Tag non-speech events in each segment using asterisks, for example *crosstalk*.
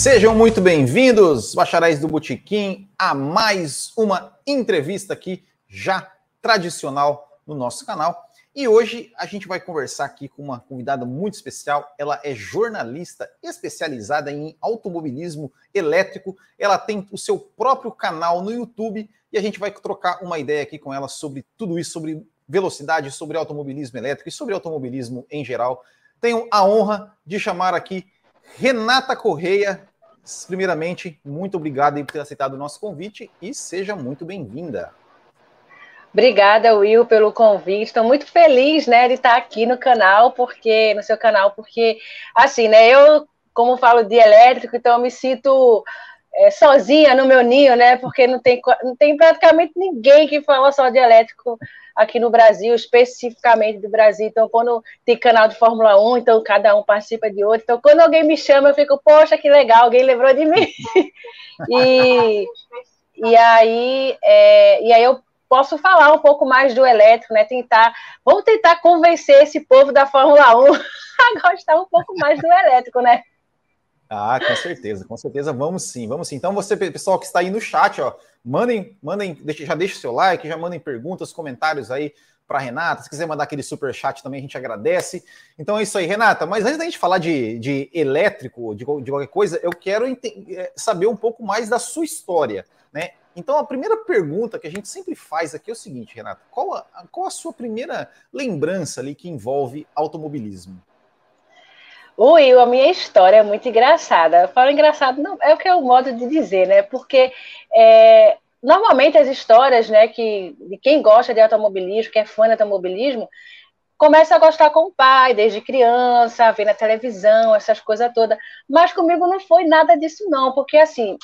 Sejam muito bem-vindos, bacharéis do Botequim, a mais uma entrevista aqui, já tradicional no nosso canal. E hoje a gente vai conversar aqui com uma convidada muito especial. Ela é jornalista especializada em automobilismo elétrico. Ela tem o seu próprio canal no YouTube e a gente vai trocar uma ideia aqui com ela sobre tudo isso, sobre velocidade, sobre automobilismo elétrico e sobre automobilismo em geral. Tenho a honra de chamar aqui Renata Correia, primeiramente, muito obrigado por ter aceitado o nosso convite e seja muito bem-vinda. Obrigada, Will, pelo convite. Estou muito feliz, né, de estar aqui no canal, porque no seu canal, porque assim, né, eu como falo de elétrico, então eu me sinto é, sozinha no meu ninho, né? Porque não tem, não tem praticamente ninguém que fala só de elétrico aqui no Brasil, especificamente do Brasil. Então, quando tem canal de Fórmula 1, então cada um participa de outro. Então, quando alguém me chama, eu fico, poxa, que legal, alguém lembrou de mim. *laughs* e, e, aí, é, e aí eu posso falar um pouco mais do elétrico, né? Tentar, vamos tentar convencer esse povo da Fórmula 1 *laughs* a gostar um pouco mais do elétrico, né? Ah, com certeza, com certeza, vamos sim, vamos sim. Então, você, pessoal que está aí no chat, ó, mandem, mandem, já deixe seu like, já mandem perguntas, comentários aí para Renata. Se quiser mandar aquele super chat também, a gente agradece. Então é isso aí, Renata. Mas antes da gente falar de, de elétrico, de, de qualquer coisa, eu quero é, saber um pouco mais da sua história, né? Então a primeira pergunta que a gente sempre faz aqui é o seguinte, Renata: qual a, qual a sua primeira lembrança ali que envolve automobilismo? Will, a minha história é muito engraçada. Eu falo engraçado, não, é o que é o modo de dizer, né? Porque é, normalmente as histórias, né, que de quem gosta de automobilismo, que é fã de automobilismo, começa a gostar com o pai, desde criança, ver na televisão, essas coisas todas. Mas comigo não foi nada disso, não, porque assim,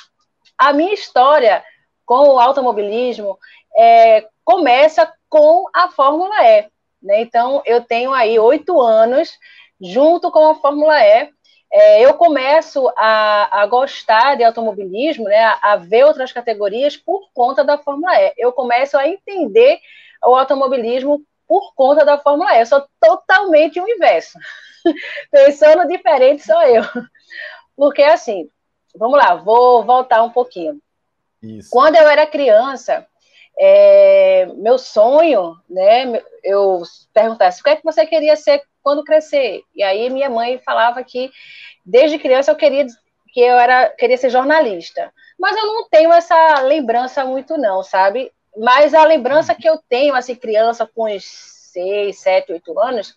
a minha história com o automobilismo é, começa com a Fórmula E. Né? Então, eu tenho aí oito anos junto com a Fórmula E. É, eu começo a, a, gostar de automobilismo, né, a, a, ver outras categorias por conta da Fórmula E. Eu começo a entender o automobilismo por conta da Fórmula E. Eu sou totalmente o inverso. *laughs* Pensando diferente sou eu. Porque, assim, vamos lá, vou voltar um pouquinho. Isso. Quando eu era criança, é, meu sonho, né, eu perguntasse o que é que você queria ser quando crescer. E aí minha mãe falava que desde criança eu queria que eu era queria ser jornalista. Mas eu não tenho essa lembrança muito não, sabe? Mas a lembrança que eu tenho assim criança com uns seis, sete, oito anos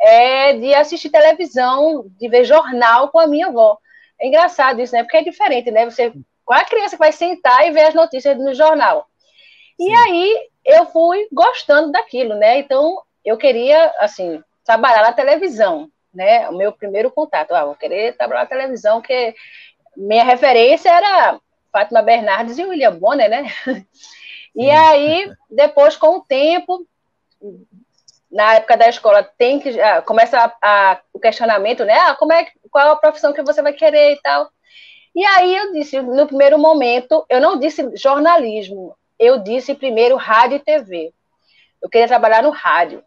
é de assistir televisão, de ver jornal com a minha avó. É engraçado isso, né? Porque é diferente, né? Você qual é a criança que vai sentar e ver as notícias no jornal? E aí eu fui gostando daquilo, né? Então eu queria assim trabalhar na televisão, né? O meu primeiro contato, ah, vou querer trabalhar na televisão, que minha referência era Fátima Bernardes e William Bonner, né? *laughs* E aí, depois, com o tempo, na época da escola, tem que ah, começa a, a, o questionamento, né? Ah, como é, qual a profissão que você vai querer e tal. E aí eu disse, no primeiro momento, eu não disse jornalismo, eu disse primeiro rádio e TV. Eu queria trabalhar no rádio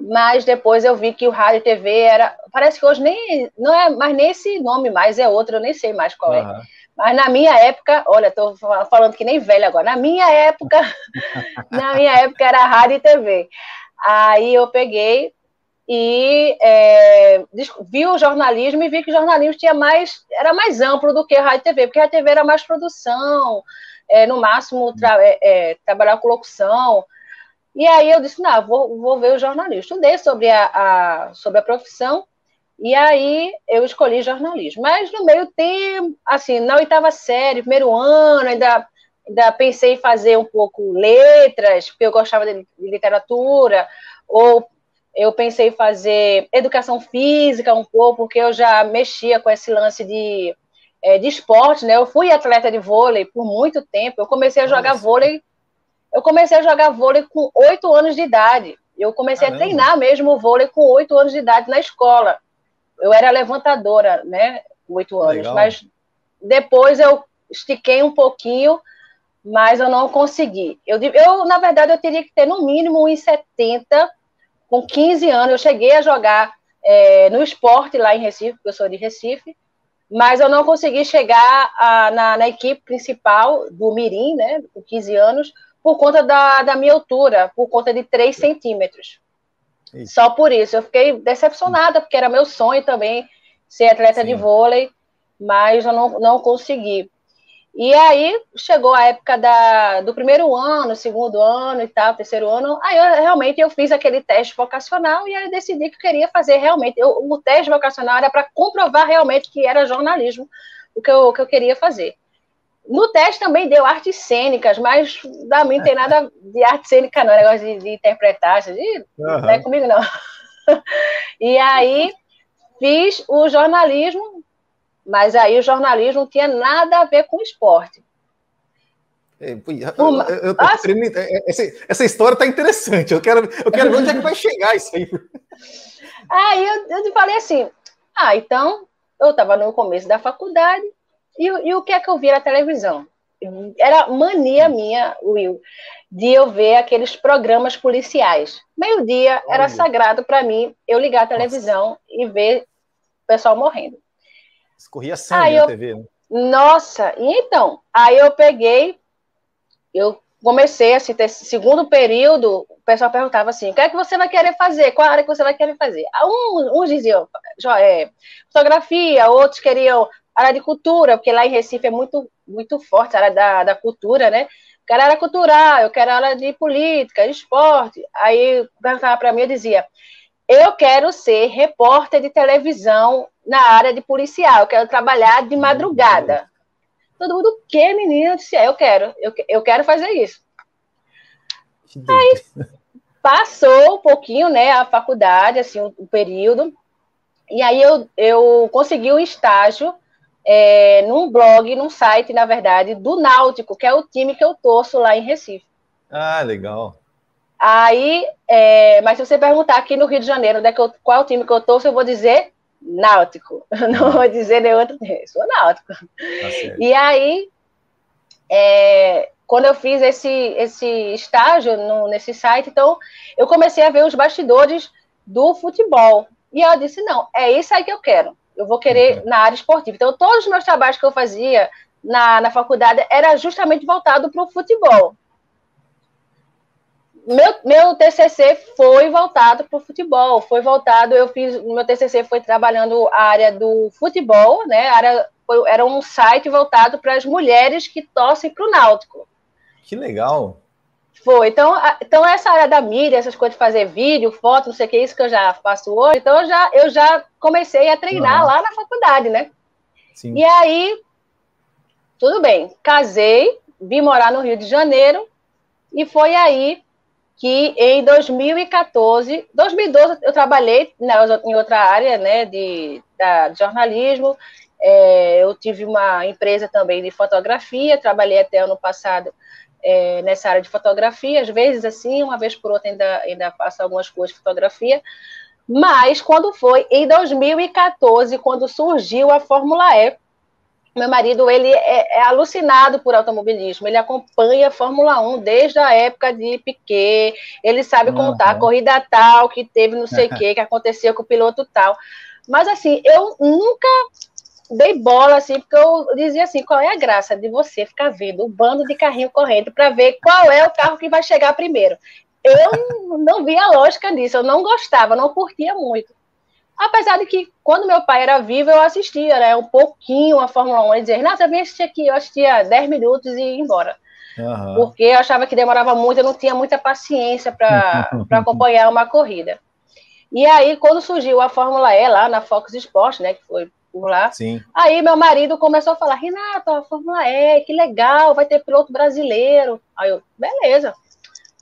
mas depois eu vi que o rádio e TV era. Parece que hoje nem não é mais nem esse nome mais, é outro, eu nem sei mais qual é. Mas na minha época, olha, estou falando que nem velho agora. Na minha época, *laughs* na minha época era rádio e TV. Aí eu peguei e é, vi o jornalismo e vi que o jornalismo tinha mais, era mais amplo do que a rádio e TV, porque a TV era mais produção, é, no máximo tra é, é trabalhar com locução. E aí eu disse, não, vou, vou ver o jornalismo. Estudei sobre a, a, sobre a profissão, e aí eu escolhi jornalismo. Mas no meio tempo, assim, na oitava série, primeiro ano, ainda, ainda pensei em fazer um pouco letras, porque eu gostava de, de literatura, ou eu pensei em fazer educação física um pouco, porque eu já mexia com esse lance de, é, de esporte, né? Eu fui atleta de vôlei por muito tempo. Eu comecei a jogar Nossa. vôlei eu comecei a jogar vôlei com oito anos de idade. Eu comecei Caramba. a treinar mesmo vôlei com oito anos de idade na escola. Eu era levantadora, né? Oito anos. Legal. Mas depois eu estiquei um pouquinho, mas eu não consegui. Eu, eu, na verdade, eu teria que ter no mínimo 1,70 com 15 anos. Eu cheguei a jogar é, no esporte lá em Recife, porque eu sou de Recife, mas eu não consegui chegar a, na, na, equipe principal do Mirim, né, com 15 anos, por conta da, da minha altura, por conta de 3 centímetros. Isso. Só por isso. Eu fiquei decepcionada, porque era meu sonho também ser atleta Sim. de vôlei, mas eu não, não consegui. E aí chegou a época da, do primeiro ano, segundo ano e tal, terceiro ano. Aí eu, realmente eu fiz aquele teste vocacional e aí decidi que queria fazer realmente. Eu, o teste vocacional era para comprovar realmente que era jornalismo o que eu, o que eu queria fazer. No teste também deu artes cênicas, mas da mim não tem nada de arte cênica, não, negócio de, de interpretar, de, uhum. não é comigo, não. *laughs* e aí fiz o jornalismo, mas aí o jornalismo não tinha nada a ver com esporte. É. Eu, eu é, é, essa, essa, história está interessante. Eu quero, eu quero ver onde é que vai chegar isso aí. Aí eu, eu falei assim: ah, então eu estava no começo da faculdade e, e, o que é que eu vi na televisão? Era mania minha, Will, de eu ver aqueles programas policiais. Meio-dia era sagrado para mim eu ligar a televisão Nossa. e ver o pessoal morrendo. Escorria sangue aí na eu, TV, né? Nossa, e então, aí eu peguei, eu comecei assim, ter segundo período, o pessoal perguntava assim, o que é que você vai querer fazer? Qual área que você vai querer fazer? Uns, uns diziam é, fotografia, outros queriam área de cultura, porque lá em Recife é muito, muito forte a área da, da cultura, né? Eu quero área cultural, eu quero área de política, de esporte. Aí perguntava para mim, eu dizia, eu quero ser repórter de televisão na área de policial, eu quero trabalhar de madrugada. Todo mundo, o que, menina? Eu disse, é, eu quero, eu, eu quero fazer isso. Aí passou um pouquinho, né, a faculdade, assim, o, o período, e aí eu, eu consegui um estágio é, num blog, num site, na verdade, do Náutico, que é o time que eu torço lá em Recife. Ah, legal. Aí, é, mas se você perguntar aqui no Rio de Janeiro é eu, qual é time que eu torço, eu vou dizer Náutico. *laughs* Não vou dizer nenhum outro time, sou Náutico. Tá e aí, é, quando eu fiz esse, esse estágio no, nesse site, então eu comecei a ver os bastidores do futebol. E eu disse, não, é isso aí que eu quero eu vou querer uhum. na área esportiva. Então, todos os meus trabalhos que eu fazia na, na faculdade era justamente voltado para o futebol. Meu, meu TCC foi voltado para o futebol, foi voltado, eu fiz, meu TCC foi trabalhando a área do futebol, né, área, foi, era um site voltado para as mulheres que torcem para o Náutico. Que legal! Foi. Então, a, então, essa área da mídia, essas coisas de fazer vídeo, foto, não sei o que, isso que eu já faço hoje. Então, eu já, eu já comecei a treinar uhum. lá na faculdade, né? Sim. E aí, tudo bem. Casei, vim morar no Rio de Janeiro, e foi aí que em 2014, 2012 eu trabalhei em outra área, né, de, da, de jornalismo. É, eu tive uma empresa também de fotografia, trabalhei até ano passado é, nessa área de fotografia, às vezes assim, uma vez por outra ainda, ainda faço algumas coisas de fotografia, mas quando foi em 2014, quando surgiu a Fórmula E, meu marido ele é, é, alucinado por automobilismo, ele acompanha a Fórmula 1 desde a época de Piquet, ele sabe uhum. contar a corrida tal que teve não sei o *laughs* que, que aconteceu com o piloto tal. Mas assim, eu nunca dei bola, assim, porque eu dizia assim, qual é a graça de você ficar vendo o um bando de carrinho correndo para ver qual é o carro que vai chegar primeiro? Eu não via a lógica disso, eu não gostava, não curtia muito. Apesar de que, quando meu pai era vivo, eu assistia, né, um pouquinho a Fórmula 1, e dizia, Renata, vem assistir aqui, eu assistia 10 minutos e ia embora. Uhum. Porque eu achava que demorava muito, eu não tinha muita paciência para *laughs* acompanhar uma corrida. E aí, quando surgiu a Fórmula E lá na Fox Sports, né, que foi por lá. Sim. Aí meu marido começou a falar, Renata, a Fórmula E, que legal, vai ter piloto brasileiro. Aí eu, beleza.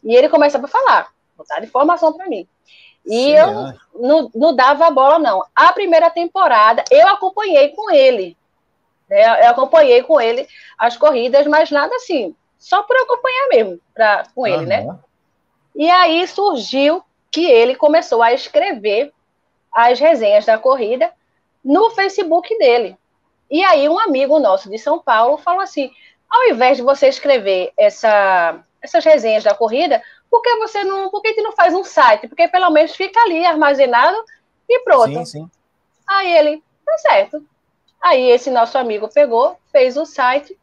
E ele começava a falar, botar informação para mim. E eu é. não, não dava a bola, não. A primeira temporada, eu acompanhei com ele. Né? Eu acompanhei com ele as corridas, mas nada assim, só por acompanhar mesmo pra, com ele, né? E aí surgiu que ele começou a escrever as resenhas da corrida no Facebook dele. E aí um amigo nosso de São Paulo falou assim: ao invés de você escrever essa, essas resenhas da corrida, por que você não, por que não faz um site? Porque pelo menos fica ali armazenado e pronto. Sim, sim. Aí ele, tá certo. Aí esse nosso amigo pegou, fez o site,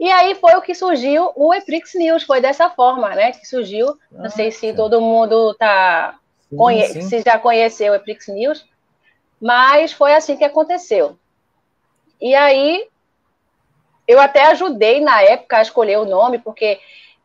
e aí foi o que surgiu o Eprix News, foi dessa forma, né, que surgiu. Não ah, sei se todo mundo tá sim, conhe sim. se já conheceu o Eprix News, mas foi assim que aconteceu. E aí eu até ajudei na época a escolher o nome, porque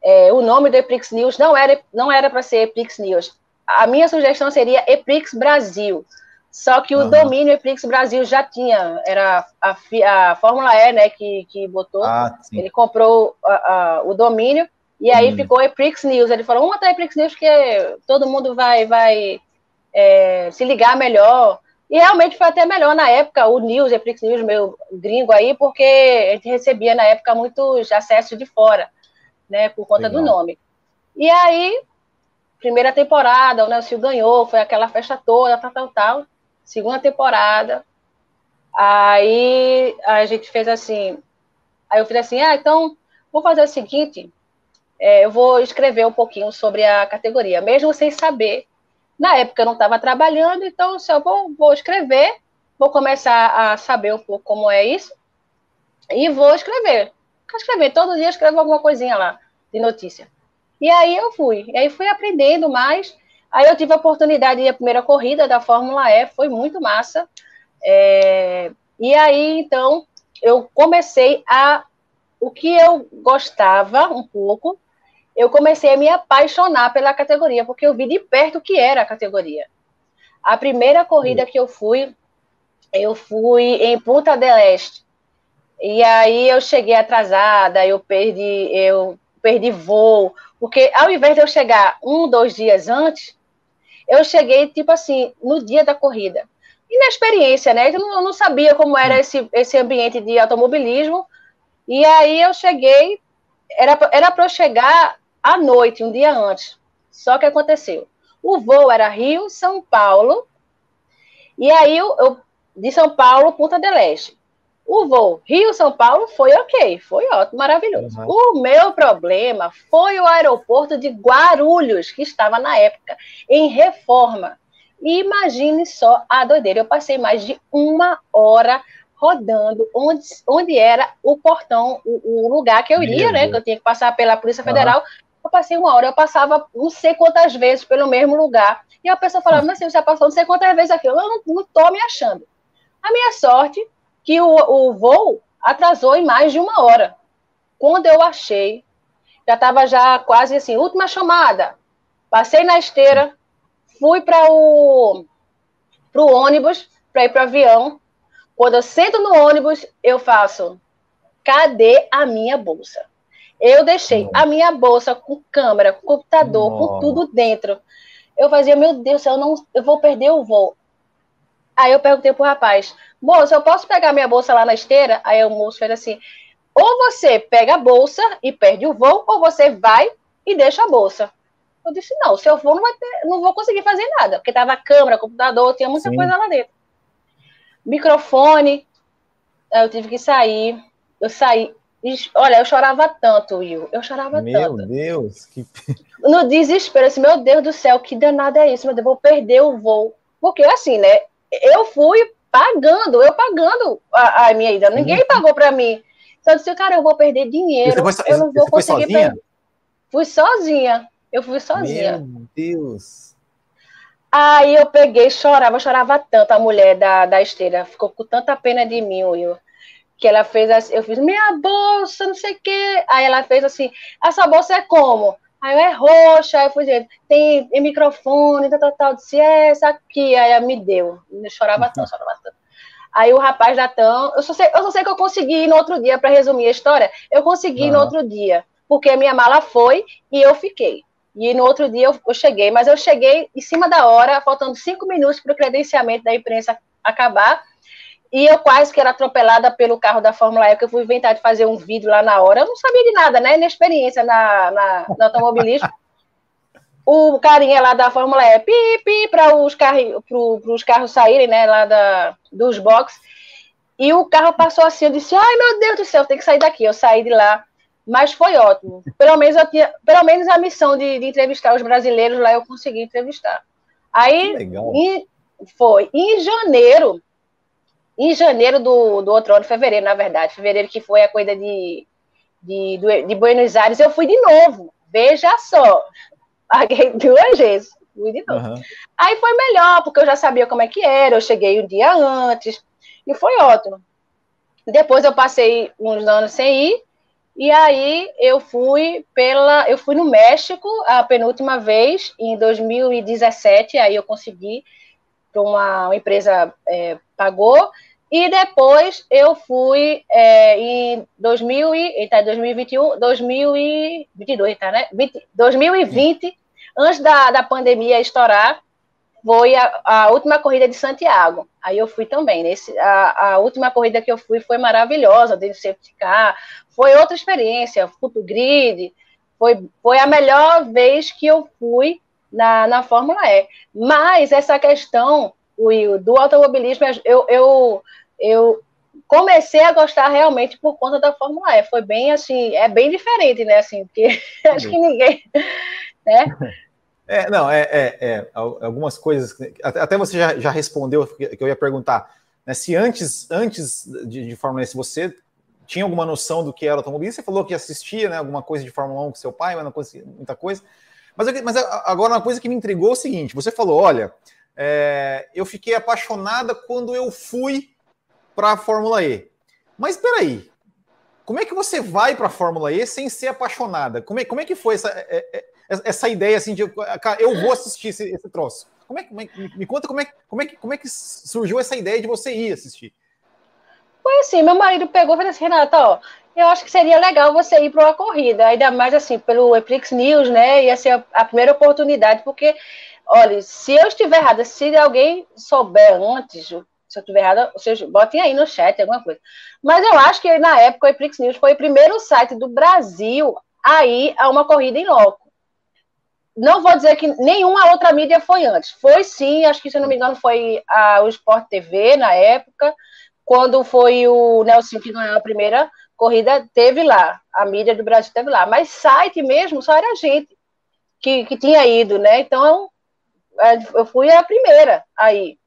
é, o nome do Eprix News não era não era para ser Eprix News. A minha sugestão seria Eprix Brasil. Só que o uhum. domínio Eprix Brasil já tinha, era a, a Fórmula E, né, que, que botou. Ah, ele comprou a, a, o domínio e aí uhum. ficou Eprix News. Ele falou, uma tá Eprix News que todo mundo vai, vai é, se ligar melhor. E realmente foi até melhor na época, o News, Eprix News, meu gringo aí, porque a gente recebia na época muitos acessos de fora, né, por conta Legal. do nome. E aí, primeira temporada, o Nelson ganhou, foi aquela festa toda, tal, tal, tal segunda temporada. Aí a gente fez assim. Aí eu fiz assim: ah, então vou fazer o seguinte: é, eu vou escrever um pouquinho sobre a categoria, mesmo sem saber. Na época eu não estava trabalhando, então se eu vou, vou escrever, vou começar a saber um pouco como é isso e vou escrever. Escrever, todo dia escrevo alguma coisinha lá de notícia. E aí eu fui, e aí fui aprendendo mais Aí eu tive a oportunidade de ir a primeira corrida da Fórmula E, foi muito massa. É, e aí, então, eu comecei a. O que eu gostava um pouco, eu comecei a me apaixonar pela categoria, porque eu vi de perto o que era a categoria. A primeira corrida que eu fui, eu fui em Punta del Este. E aí eu cheguei atrasada, eu perdi, eu perdi voo, porque ao invés de eu chegar um, dois dias antes, eu cheguei, tipo assim, no dia da corrida. E na experiência, né? Eu não, não sabia como era esse, esse ambiente de automobilismo. E aí eu cheguei, era para eu chegar à noite, um dia antes. Só que aconteceu. O voo era Rio, São Paulo. E aí eu, eu de São Paulo, Punta del Este. O voo Rio-São Paulo foi ok, foi ótimo, maravilhoso. Uhum. O meu problema foi o aeroporto de Guarulhos, que estava na época em reforma. E imagine só a doideira. Eu passei mais de uma hora rodando onde, onde era o portão, o, o lugar que eu iria, né? Que eu tinha que passar pela Polícia Federal. Uhum. Eu passei uma hora, eu passava não sei quantas vezes pelo mesmo lugar. E a pessoa falava, mas assim, você já passou não sei quantas vezes aqui. Eu não, não tô me achando. A minha sorte que o, o voo atrasou em mais de uma hora. Quando eu achei, já estava já quase assim, última chamada. Passei na esteira, fui para o pro ônibus, para ir para o avião. Quando eu sento no ônibus, eu faço, cadê a minha bolsa? Eu deixei a minha bolsa com câmera, com computador, com tudo dentro. Eu fazia, meu Deus, eu não, eu vou perder o voo. Aí eu perguntei pro rapaz, moço, eu posso pegar minha bolsa lá na esteira? Aí o moço fez assim, ou você pega a bolsa e perde o voo, ou você vai e deixa a bolsa. Eu disse, não, se eu for, não, vai ter, não vou conseguir fazer nada, porque tava câmera, computador, tinha muita Sim. coisa lá dentro. Microfone, eu tive que sair, eu saí, olha, eu chorava tanto, Will, eu chorava meu tanto. Meu Deus, que... No desespero, assim, meu Deus do céu, que danada é isso, meu Deus, vou perder o voo. Porque, assim, né, eu fui pagando, eu pagando a, a minha ida. Ninguém uhum. pagou para mim. Então eu disse, cara, eu vou perder dinheiro. Foi, eu não vou conseguir perder. Fui sozinha. Eu fui sozinha. Meu Deus. Aí eu peguei, chorava, chorava tanto. A mulher da, da esteira ficou com tanta pena de mim, eu, que ela fez assim, eu fiz, minha bolsa, não sei o quê. Aí ela fez assim, essa bolsa é como? Aí eu é roxa, aí eu fui dizer, tem, microfone, tal, tal, tal. Disse, é essa aqui. Aí ela me deu. Eu chorava tanto, chorava tanto. Aí o rapaz da TAM, eu só sei, eu só sei que eu consegui ir no outro dia, para resumir a história, eu consegui uhum. no outro dia, porque a minha mala foi e eu fiquei. E no outro dia eu, eu cheguei, mas eu cheguei em cima da hora, faltando cinco minutos para o credenciamento da imprensa acabar, e eu quase que era atropelada pelo carro da Fórmula E, que eu fui inventar de fazer um vídeo lá na hora. Eu não sabia de nada, né? Inexperiência na, na, no automobilismo. *laughs* o carinha lá da Fórmula E, pi, pi, para os, carri, pro, os carros saírem, né? Lá da, dos boxes. E o carro passou assim, eu disse, ai meu Deus do céu, tem que sair daqui. Eu saí de lá, mas foi ótimo. Pelo menos eu tinha, pelo menos a missão de, de entrevistar os brasileiros lá eu consegui entrevistar. Aí, em, foi. em janeiro, em janeiro do, do outro ano, fevereiro, na verdade, fevereiro que foi a corrida de, de, de Buenos Aires, eu fui de novo. Veja só, paguei *laughs* duas vezes, fui de novo. Uhum. Aí foi melhor, porque eu já sabia como é que era, eu cheguei um dia antes, e foi ótimo. Depois eu passei uns anos sem ir, e aí eu fui pela, eu fui no México a penúltima vez em 2017, aí eu consegui para uma, uma, empresa é, pagou e depois eu fui é, em 2000 e, tá, 2021, 2022, tá, né? 20, 2020, antes da, da pandemia estourar, foi a, a, última corrida de Santiago. Aí eu fui também. Nesse, a, a última corrida que eu fui foi maravilhosa, de safety car, foi outra experiência, Futo Grid, foi, foi a melhor vez que eu fui na, na Fórmula E. Mas essa questão, Will, do automobilismo, eu, eu, eu comecei a gostar realmente por conta da Fórmula E. Foi bem assim, é bem diferente, né? Assim, porque *laughs* acho que ninguém. Né? *laughs* É, não, é, é, é, algumas coisas. Até você já, já respondeu que eu ia perguntar. Né, se antes, antes de, de Fórmula E, se você tinha alguma noção do que era automobilismo, você falou que assistia né, alguma coisa de Fórmula 1 com seu pai, mas não conhecia muita coisa. Mas, mas agora uma coisa que me intrigou é o seguinte: você falou, olha, é, eu fiquei apaixonada quando eu fui para a Fórmula E. Mas espera aí, como é que você vai para a Fórmula E sem ser apaixonada? Como é, como é que foi essa, é, é, essa ideia assim de, eu vou assistir esse, esse troço? Como é, como é, me conta como é, como, é, como é que surgiu essa ideia de você ir assistir? Foi assim, meu marido pegou e falou assim, Renata, ó, eu acho que seria legal você ir para uma corrida, ainda mais assim, pelo Eprix News, né? Ia ser a primeira oportunidade, porque, olha, se eu estiver errada, se alguém souber antes, se eu estiver errada, vocês botem aí no chat alguma coisa. Mas eu acho que na época o Eprix News foi o primeiro site do Brasil a ir a uma corrida em loco. Não vou dizer que nenhuma outra mídia foi antes. Foi sim, acho que se eu não me engano foi a, o Sport TV na época, quando foi o Nelson que ganhou a primeira corrida, teve lá, a mídia do Brasil teve lá, mas site mesmo só era a gente que, que tinha ido, né? Então eu fui a primeira aí.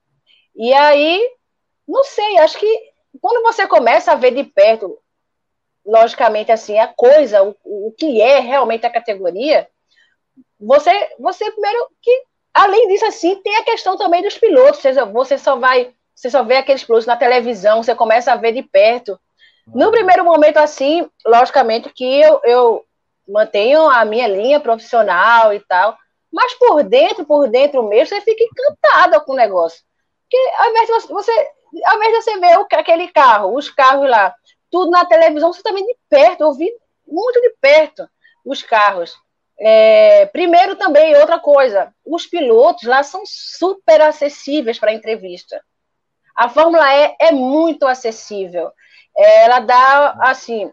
E aí, não sei, acho que quando você começa a ver de perto, logicamente assim, a coisa, o, o que é realmente a categoria, você, você primeiro que, além disso assim, tem a questão também dos pilotos, você só vai você só vê aqueles pilotos na televisão, você começa a ver de perto. No uhum. primeiro momento, assim, logicamente que eu, eu mantenho a minha linha profissional e tal, mas por dentro, por dentro mesmo, você fica encantada com o negócio. Porque ao invés de você, você ao invés de você ver o, aquele carro, os carros lá, tudo na televisão, você também de perto, ouvir muito de perto os carros. É, primeiro também, outra coisa, os pilotos lá são super acessíveis para entrevista. A Fórmula E é muito acessível. É, ela dá, assim,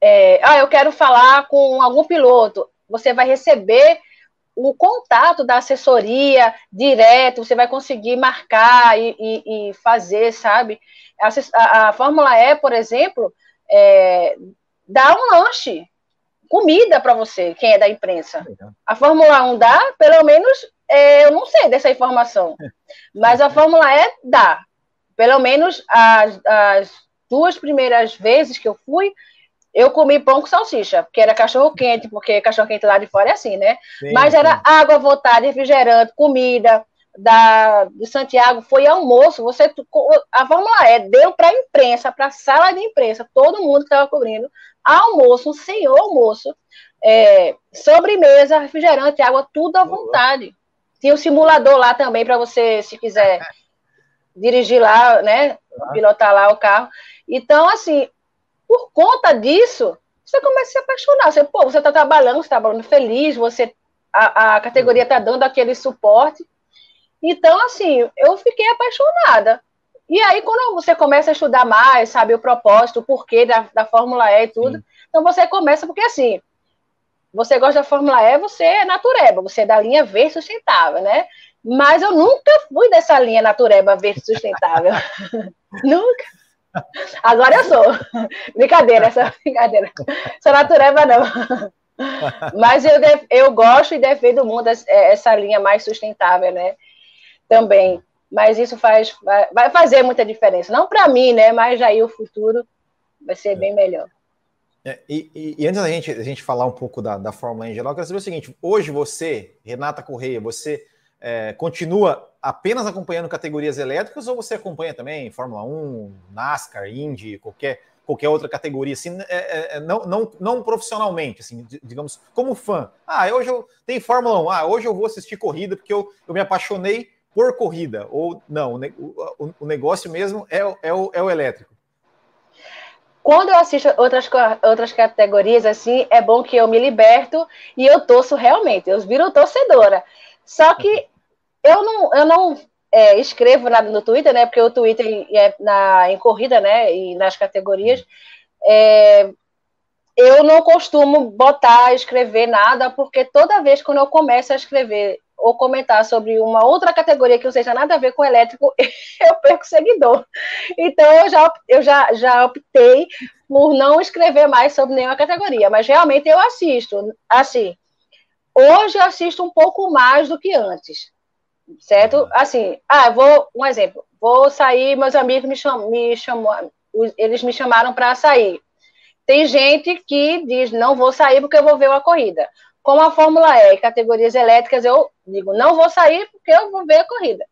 é, ah, eu quero falar com algum piloto. Você vai receber o contato da assessoria direto, você vai conseguir marcar e, e, e fazer, sabe? A, a, Fórmula E, por exemplo, é, dá um lanche, comida para você, quem é da imprensa. A Fórmula 1 dá, pelo menos, é, eu não sei dessa informação. *laughs* Mas a Fórmula E dá. Pelo menos as, as duas primeiras vezes que eu fui, eu comi pão com salsicha, que era cachorro quente, porque cachorro quente lá de fora é assim, né? Sim, Mas era sim. água votada, refrigerante, comida da de Santiago, foi almoço. Você a Fórmula E deu para a imprensa, para a sala de imprensa, todo mundo que estava cobrindo almoço, um senhor almoço, é, sobremesa, refrigerante, água, tudo à vontade. Tinha o um simulador lá também para você, se quiser *laughs* dirigir lá, né? Pilotar lá o carro. Então, assim, por conta disso, você começa a se apaixonar. Você, pô, você está trabalhando, você está trabalhando feliz, você a, a categoria está dando aquele suporte. Então, assim, eu fiquei apaixonada. E aí, quando você começa a estudar mais, sabe, o propósito, o porquê da, da Fórmula E e tudo, Sim. então você começa, porque assim, você gosta da Fórmula E, você é natureba, você é da linha V sustentável, né? Mas eu nunca fui dessa linha natureba V sustentável. *laughs* nunca. Agora eu sou. Brincadeira, essa brincadeira. Sou natureba, não. Mas eu, eu gosto e defendo muito essa linha mais sustentável, né? Também. mas isso faz, vai, fazer muita diferença. Não para mim, né? Mas aí o futuro vai ser bem melhor. É, e, e, antes da gente, a gente falar um pouco da, da Fórmula 1 em geral, eu quero saber o seguinte: hoje você, Renata Correia, você é, continua apenas acompanhando categorias elétricas ou você acompanha também Fórmula 1, NASCAR, Indy, qualquer, qualquer outra categoria, assim, é, é, é não, não, não profissionalmente, assim, digamos, como fã? Ah, hoje eu tenho Fórmula 1, ah, hoje eu vou assistir corrida porque eu, eu me apaixonei por corrida, ou não, o, o, o negócio mesmo é, é, o, é o elétrico. Quando eu assisto outras, outras categorias, assim, é bom que eu me liberto e eu torço realmente, eu viro torcedora. Só que eu não, eu não é, escrevo nada no Twitter, né? Porque o Twitter é na, em corrida, né? E nas categorias. É, eu não costumo botar, escrever nada, porque toda vez quando eu começo a escrever ou comentar sobre uma outra categoria que não seja nada a ver com elétrico, *laughs* eu perco seguidor. Então eu já, eu já, já optei por não escrever mais sobre nenhuma categoria, mas realmente eu assisto. Assim, hoje eu assisto um pouco mais do que antes, certo? Assim, ah, vou, um exemplo, vou sair, meus amigos me, cham, me chamou, eles me chamaram para sair. Tem gente que diz, não vou sair porque eu vou ver uma corrida. Como a Fórmula E, categorias elétricas, eu digo, não vou sair porque eu vou ver a corrida.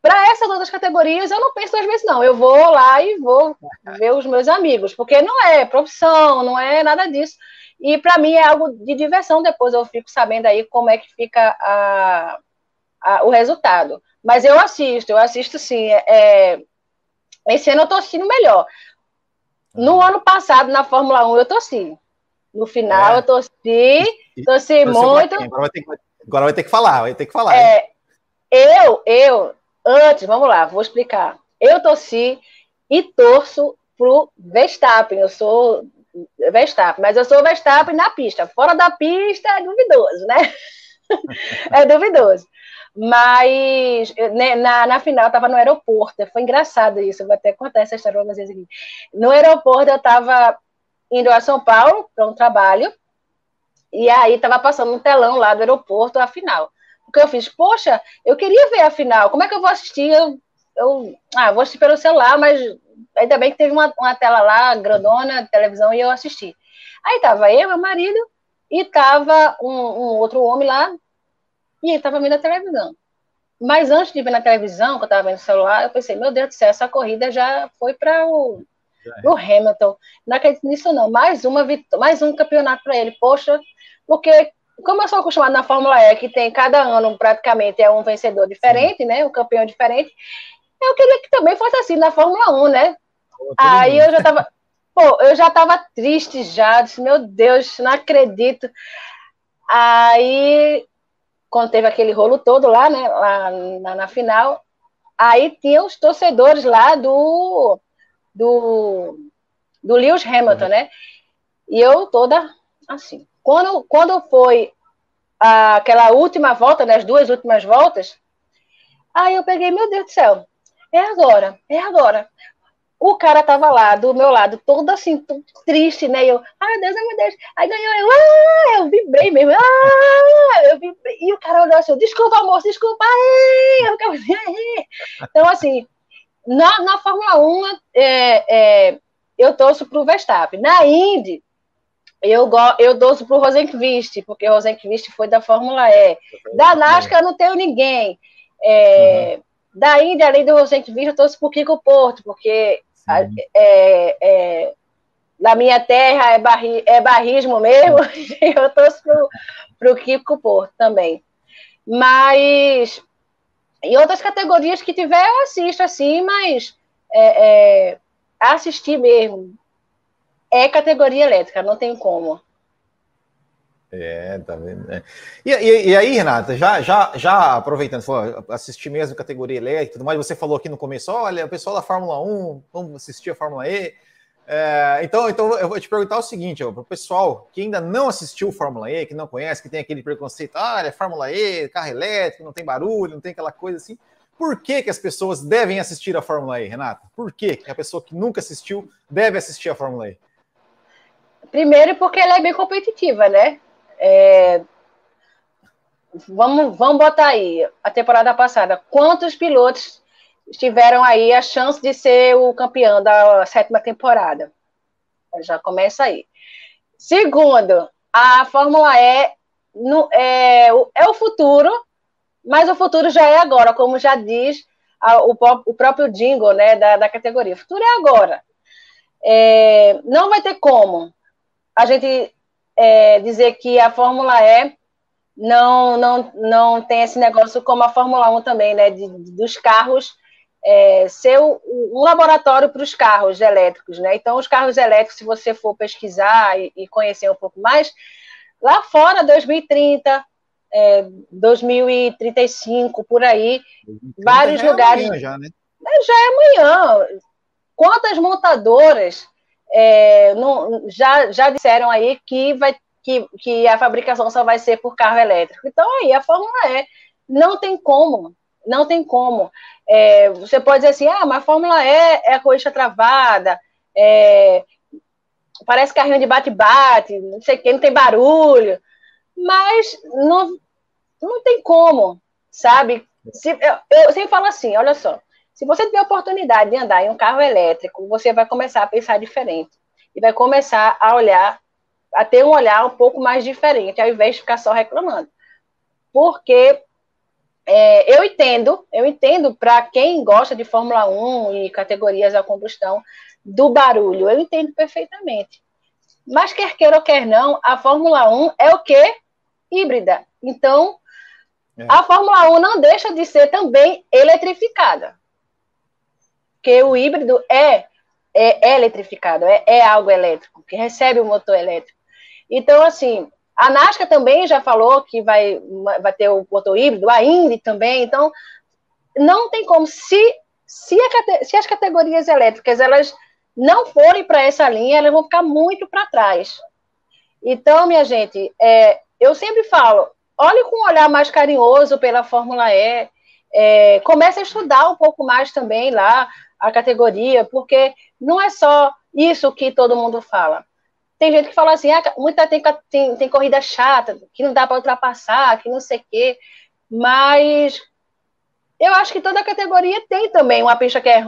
Para essas outras categorias, eu não penso duas vezes, não. Eu vou lá e vou ver os meus amigos, porque não é profissão, não é nada disso. E para mim é algo de diversão. Depois eu fico sabendo aí como é que fica a, a, o resultado. Mas eu assisto, eu assisto sim. É, esse ano eu estou assistindo melhor. No ano passado, na Fórmula 1, eu torci. No final, é. eu torci, torci muito. Agora vai, que, agora vai, ter que, falar, vai ter que falar. É, eu, eu, antes, vamos lá, vou explicar. Eu torci e torço pro Verstappen. Eu sou Verstappen, mas eu sou Verstappen na pista. Fora da pista é duvidoso, né? *laughs* é duvidoso. Mas né, na, na final eu estava no aeroporto, foi engraçado isso, eu vou até contar essa história para vocês aqui. No aeroporto eu estava indo a São Paulo para um trabalho, e aí estava passando um telão lá do aeroporto a final. O que eu fiz? Poxa, eu queria ver a final, como é que eu vou assistir? Eu, eu ah, vou assistir pelo celular, mas ainda bem que teve uma, uma tela lá, grandona, televisão, e eu assisti. Aí tava eu, meu marido, e tava um, um outro homem lá, e ele tava vendo a televisão. Mas antes de ver na televisão, que eu tava vendo no celular, eu pensei, meu Deus do céu, essa corrida já foi para o, é. o Hamilton. Não acredito nisso, não. Mais, uma, mais um campeonato para ele. Poxa, porque como eu sou acostumado na Fórmula E, que tem cada ano praticamente é um vencedor diferente, Sim. né? Um campeão diferente, eu queria que também fosse assim na Fórmula 1, né? Aí eu já tava, *laughs* pô, eu já tava triste já, disse, meu Deus, não acredito. Aí, quando teve aquele rolo todo lá, né, lá na, na final, aí tinha os torcedores lá do do, do Lewis Hamilton, né? E eu toda assim. Quando, quando foi aquela última volta, né, as duas últimas voltas, aí eu peguei, meu Deus do céu, é agora, é agora. O cara tava lá, do meu lado, todo assim, todo triste, né? E eu, ai, Deus, meu Deus. Aí ganhou, eu, ah, eu vibrei mesmo, ah, eu vibrei. E o cara olhou assim, desculpa, moço, desculpa, ai, eu quero... Então, assim, na, na Fórmula 1, é, é, eu torço para o Verstappen. Na Indy, eu, eu torço para o Rosenqvist, porque o Rosenqvist foi da Fórmula E. Da NASCAR, eu não tenho ninguém. É, uhum. Da Indy, além do Rosenqvist, eu torço para o Kiko Porto, porque é, é, na minha terra é, barri, é barrismo mesmo, *laughs* eu torço para o Kiko Porto também. Mas em outras categorias que tiver, eu assisto assim, mas é, é, assistir mesmo é categoria elétrica, não tem como. É, tá vendo? É. E, e, e, aí, Renata, já, já, já aproveitando, falou, assistir mesmo categoria elétrica e tudo mais, você falou aqui no começo, olha, o pessoal da Fórmula 1, vamos assistir a Fórmula E. É, então, então, eu vou te perguntar o seguinte, para o pessoal que ainda não assistiu Fórmula E, que não conhece, que tem aquele preconceito, ah, é Fórmula E, carro elétrico, não tem barulho, não tem aquela coisa assim. Por que, que as pessoas devem assistir a Fórmula E, Renata? Por que a pessoa que nunca assistiu deve assistir a Fórmula E? Primeiro, porque ela é bem competitiva, né? É... vamos, vamos botar aí, a temporada passada, quantos pilotos tiveram aí a chance de ser o campeão da sétima temporada? Já começa aí. Segundo, a Fórmula E no, é, é o futuro, mas o futuro já é agora, como já diz a, o, o, próprio jingle né, da, da categoria. O futuro é agora. É, não vai ter como a gente é, dizer que a Fórmula E não, não, não tem esse negócio como a Fórmula 1 também, né? De, dos carros é, ser um laboratório para os carros elétricos, né? Então, os carros elétricos, se você for pesquisar e, e conhecer um pouco mais, lá fora, 2030, é, 2035, por aí, vários já é lugares. É já, né? É, já é amanhã. Quantas montadoras é, não, já, já disseram aí que vai que, que a fabricação só vai ser por carro elétrico. Então, aí, a Fórmula E não tem como, não tem como. É, você pode dizer assim, ah, mas a Fórmula E é a corrida travada, é, parece carrinho de bate-bate, não sei o que, não tem barulho, mas não, não tem como, sabe? Se, eu, eu sempre falo assim, olha só, se você tiver a oportunidade de andar em um carro elétrico, você vai começar a pensar diferente e vai começar a olhar a ter um olhar um pouco mais diferente, ao invés de ficar só reclamando. Porque é, eu entendo, eu entendo para quem gosta de Fórmula 1 e categorias a combustão do barulho, eu entendo perfeitamente. Mas quer queira ou quer não, a Fórmula 1 é o quê? Híbrida. Então, é. a Fórmula 1 não deixa de ser também eletrificada. Porque o híbrido é, é, é eletrificado, é, é algo elétrico, que recebe o motor elétrico. Então, assim, a NASCAR também já falou que vai, vai ter o motor híbrido, a Indy também, então não tem como, se, se, a, se as categorias elétricas elas não forem para essa linha, elas vão ficar muito para trás. Então, minha gente, é, eu sempre falo, olhe com um olhar mais carinhoso pela Fórmula E, é, comece a estudar um pouco mais também lá a categoria, porque não é só isso que todo mundo fala. Tem gente que fala assim, ah, muita tem, tem, tem corrida chata, que não dá para ultrapassar, que não sei o quê. Mas eu acho que toda categoria tem também uma pista que é,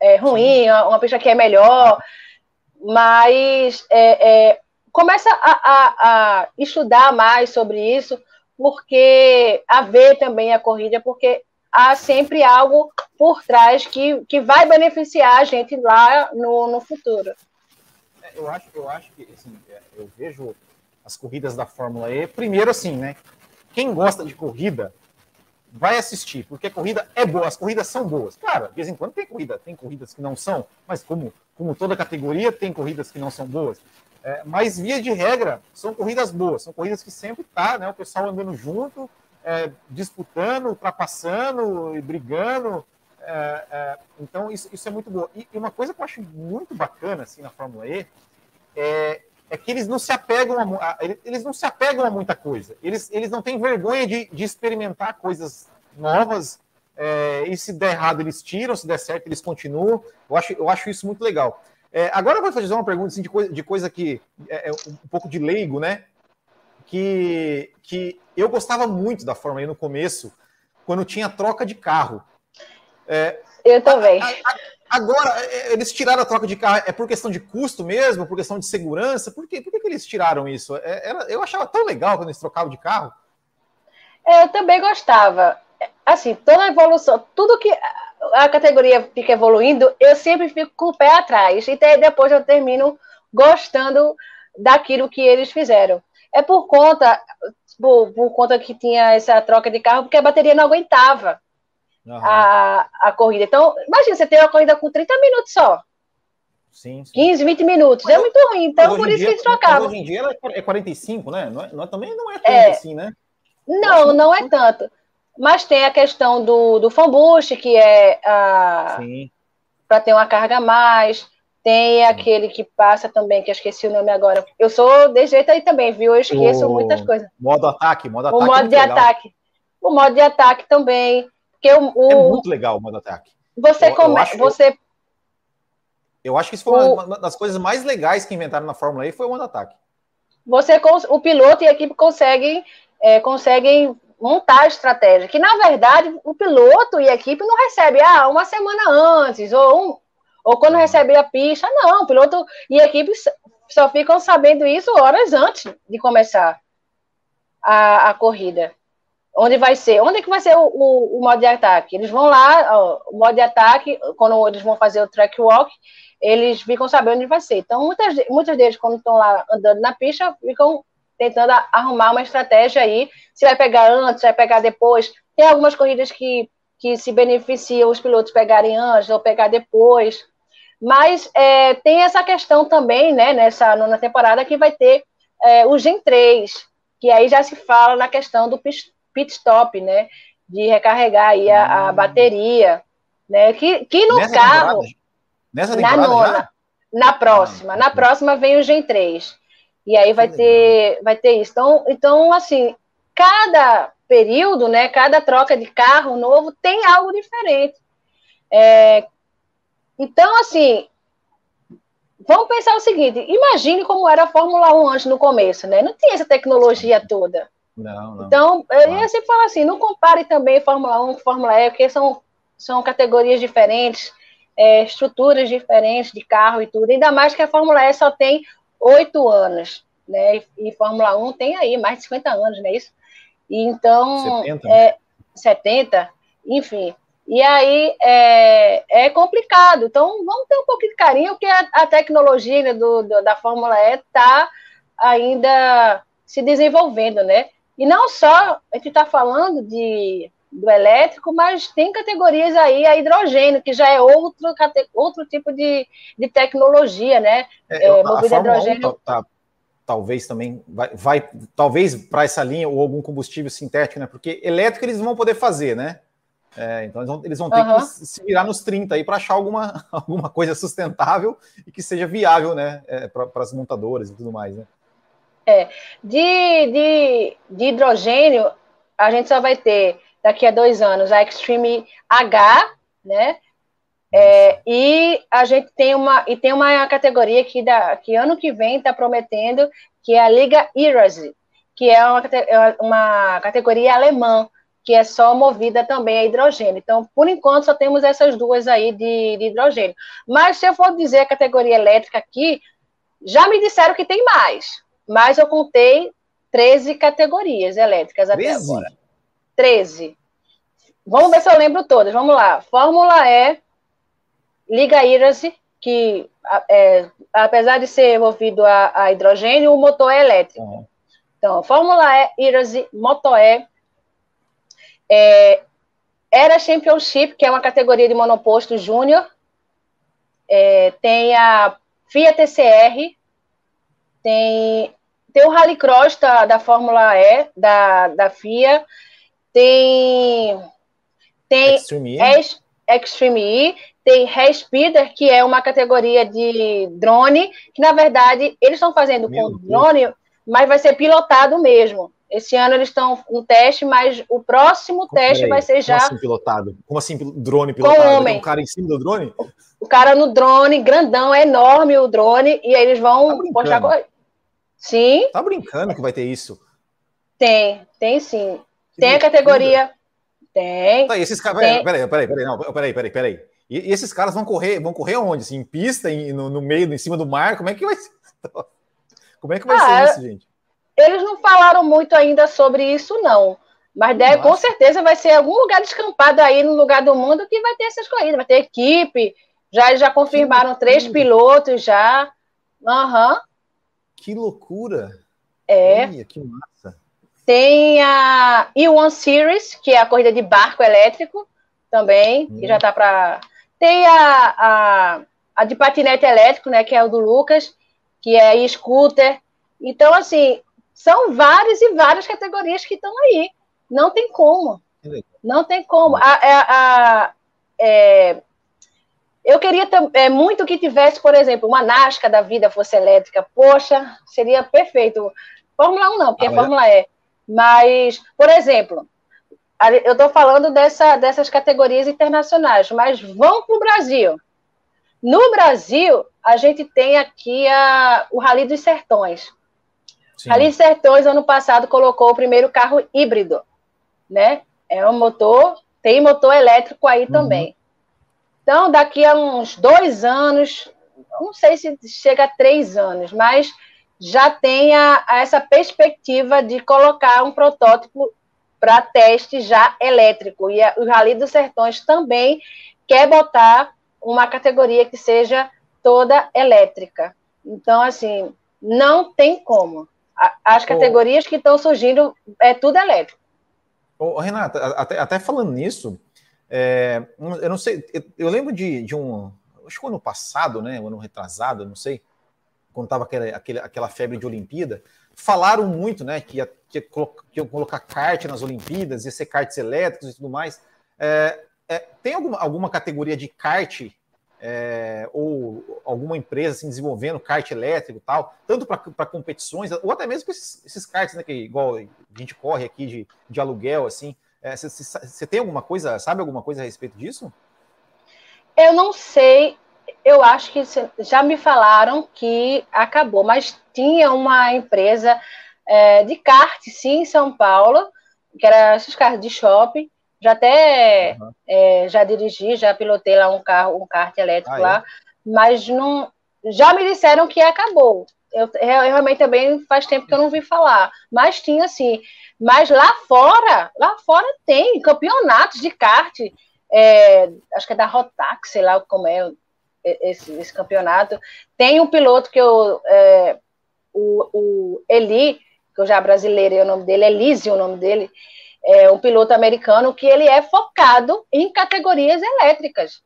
é ruim, uma pista que é melhor, mas é, é, começa a, a, a, estudar mais sobre isso, porque a ver também a corrida, porque há sempre algo por trás que, que vai beneficiar a gente lá no, no futuro eu acho, eu acho que assim, é, eu vejo as corridas da Fórmula E. Primeiro, assim, né? Quem gosta de corrida vai assistir, porque a corrida é boa, as corridas são boas. Claro, de vez em quando tem corrida, tem corridas que não são, mas como, como toda categoria, tem corridas que não são boas. É, mas, via de regra, são corridas boas, são corridas que sempre tá, né? O pessoal andando junto, é, disputando, ultrapassando e brigando. É, é, então, isso, isso é muito bom. E, e, uma coisa que eu acho muito bacana assim, na Fórmula E é, é que eles não se apegam a, a, eles não se apegam a muita coisa. Eles, eles não têm vergonha de, de experimentar coisas novas. É, e se der errado, eles tiram, se der certo, eles continuam. Eu acho, eu acho isso muito legal. É, agora eu vou fazer uma pergunta assim, de, coisa, de coisa que é, é um pouco de leigo, né? Que, que eu gostava muito da Fórmula E no começo, quando tinha troca de carro. É, eu também. A, a, agora, é, eles tiraram a troca de carro, é por questão de custo mesmo, por questão de segurança? Por, quê? por que, que eles tiraram isso? É, era, eu achava tão legal quando eles trocavam de carro. Eu também gostava. Assim, toda a evolução, tudo que a categoria fica evoluindo, eu sempre fico com o pé atrás. E depois eu termino gostando daquilo que eles fizeram. É por conta, por, por conta que tinha essa troca de carro, porque a bateria não aguentava uhum. a, a corrida. Então, imagina, você tem uma corrida com 30 minutos só. Sim, sim. 15, 20 minutos. Mas, é muito ruim. Então, por isso dia, que eles trocavam. Hoje em dia é 45, né? Não é, não é, também não é tanto é, assim, né? Não, não é tanto. Mas tem a questão do, do fan boost, que é para ter uma carga a mais. Tem Sim. aquele que passa também, que eu esqueci o nome agora. Eu sou de jeito aí também, viu? Eu esqueço o muitas coisas. Modo ataque, modo ataque. O modo de legal. ataque. O modo de ataque também. Porque o, o, é muito legal o modo ataque. Você começa. Você... Eu acho que isso foi o... uma das coisas mais legais que inventaram na Fórmula E foi o modo ataque. Você, o piloto e a equipe conseguem, é, conseguem montar a estratégia, que na verdade o piloto e a equipe não recebe ah, uma semana antes, ou, um, ou quando recebe a pista, não, o piloto e a equipe só ficam sabendo isso horas antes de começar a, a corrida. Onde vai ser? Onde é que vai ser o, o, o modo de ataque? Eles vão lá, ó, o modo de ataque, quando eles vão fazer o track walk, eles ficam sabendo onde vai ser. Então, muitas, muitas deles, quando estão lá andando na pista, ficam tentando arrumar uma estratégia aí, se vai pegar antes, se vai pegar depois. Tem algumas corridas que, que se beneficiam os pilotos pegarem antes ou pegar depois. Mas é, tem essa questão também, né, nessa nona temporada, que vai ter é, o Gen 3, que aí já se fala na questão do pit stop, né, de recarregar aí a, a hum. bateria, né, que, que no nessa carro... Temporada? Nessa temporada na nona, já? Na próxima, ah, na próxima vem o Gen 3. E aí vai ter, vai ter isso. Então, então, assim, cada período, né, cada troca de carro novo tem algo diferente. É, então, assim, vamos pensar o seguinte: imagine como era a Fórmula 1 antes no começo, né? Não tinha essa tecnologia toda. Não, não. Então, eu ia sempre falar assim: não compare também Fórmula 1 com Fórmula E, porque são, são categorias diferentes, é, estruturas diferentes de carro e tudo. Ainda mais que a Fórmula E só tem oito anos, né? E, Fórmula 1 tem aí mais de 50 anos, não é isso? E então, 70, é, 70 enfim. E aí é, é complicado. Então, vamos ter um pouquinho de carinho, porque a, a tecnologia né, do, do, da Fórmula E está ainda se desenvolvendo, né? E não só a gente está falando de, do elétrico, mas tem categorias aí a hidrogênio, que já é outro, outro tipo de, de tecnologia, né? É, é, movida a hidrogênio. Tá, tá, talvez também vai, vai talvez para essa linha ou algum combustível sintético, né? Porque elétrico eles vão poder fazer, né? É, então eles vão, eles vão ter uhum. que se virar nos 30 aí para achar alguma, *laughs* alguma coisa sustentável e que seja viável, né? É, para as montadoras e tudo mais, né? É. De, de, de hidrogênio, a gente só vai ter daqui a dois anos a Extreme H, né? É, e a gente tem uma e tem uma categoria que, da, que ano que vem está prometendo que é a Liga Irazzi, que é uma, é uma categoria alemã que é só movida também a hidrogênio. Então, por enquanto, só temos essas duas aí de, de hidrogênio. Mas se eu for dizer a categoria elétrica aqui, já me disseram que tem mais, mas eu contei 13 categorias elétricas 13? até agora. 13. Vamos ver se eu lembro todas. Vamos lá. Fórmula E, Liga Iras, que é, apesar de ser movido a, a, hidrogênio, o motor é elétrico. Uhum. Então, Fórmula E, Iras, Moto E, é, era Championship, que é uma categoria de monoposto júnior. É, tem a FIA TCR, tem, tem o Rallycross da, da Fórmula E, da, da FIA, tem, tem Extreme E. Extreme E, tem Speeder, que é uma categoria de drone, que na verdade eles estão fazendo Meu com Deus. drone, mas vai ser pilotado mesmo. Esse ano eles estão no teste, mas o próximo teste vai ser já. Como assim pilotado? Como assim drone pilotado? Com homem. Um cara em cima do drone? O cara no drone, grandão, enorme o drone, e aí eles vão tá postar. Sim. Tá brincando que vai ter isso? Tem, tem sim. Tem a categoria. Tem. Tá, esses caras. Peraí, peraí, peraí, peraí, não, peraí, peraí, peraí. E, e, esses caras vão correr, vão correr onde? Assim, em pista, em, no, no, meio, em cima do mar? Como é que vai ser? Como é que vai ah, ser isso, gente? Eles não falaram muito ainda sobre isso, não. Mas deve, com certeza vai ser algum lugar descampado aí no lugar do mundo que vai ter essas corridas, vai ter equipe. Já já confirmaram três pilotos já. Uhum. Que loucura! É. que massa. Tem a E1 Series, que é a corrida de barco elétrico também, hum. que já tá para. Tem a, a, a de patinete elétrico, né, que é o do Lucas, que é e-scooter. Então, assim, são várias e várias categorias que estão aí. Não tem como. Não tem como. A, a, a, é, eu queria é, muito que tivesse, por exemplo, uma NASCAR da vida fosse elétrica. Poxa, seria perfeito. Fórmula 1 não, porque ah, é Fórmula E. Mas, por exemplo, eu estou falando dessa, dessas categorias internacionais, mas vão para o Brasil. No Brasil, a gente tem aqui a, o Rally dos Sertões. Sim. Rally Sertões, ano passado, colocou o primeiro carro híbrido. né? É um motor, tem motor elétrico aí uhum. também. Então, daqui a uns dois anos, não sei se chega a três anos, mas já tenha essa perspectiva de colocar um protótipo para teste já elétrico. E o Rally dos Sertões também quer botar uma categoria que seja toda elétrica. Então, assim, não tem como. As categorias oh. que estão surgindo é tudo elétrico. Oh, Renata, até, até falando nisso, é, eu não sei, eu, lembro de, de um, acho que o ano passado, né, o ano retrasado, não sei, quando estava aquela, aquela febre de Olimpíada, falaram muito, né, que ia, que ia, colocar, que ia colocar kart nas Olimpíadas, ia ser karts elétricos e tudo mais. É, é, tem alguma, alguma categoria de kart é, ou alguma empresa assim, desenvolvendo kart elétrico tal, tanto para competições, ou até mesmo esses, esses karts, né, que igual a gente corre aqui de, de aluguel, assim. Você é, tem alguma coisa, sabe alguma coisa a respeito disso? Eu não sei, eu acho que já me falaram que acabou, mas tinha uma empresa é, de kart, sim, em São Paulo, que era esses carros de shopping, já até uhum. é, já dirigi, já pilotei lá um carro, um kart elétrico ah, lá, é? mas não. Já me disseram que acabou. Eu, eu, realmente também faz tempo que eu não vi falar. Mas tinha assim. Mas lá fora, lá fora tem campeonatos de kart. É, acho que é da Rotax, sei lá como é esse, esse campeonato. Tem um piloto que eu. É, o, o Eli, que eu já brasileiro é o nome dele, Elise o nome dele é um piloto americano que ele é focado em categorias elétricas.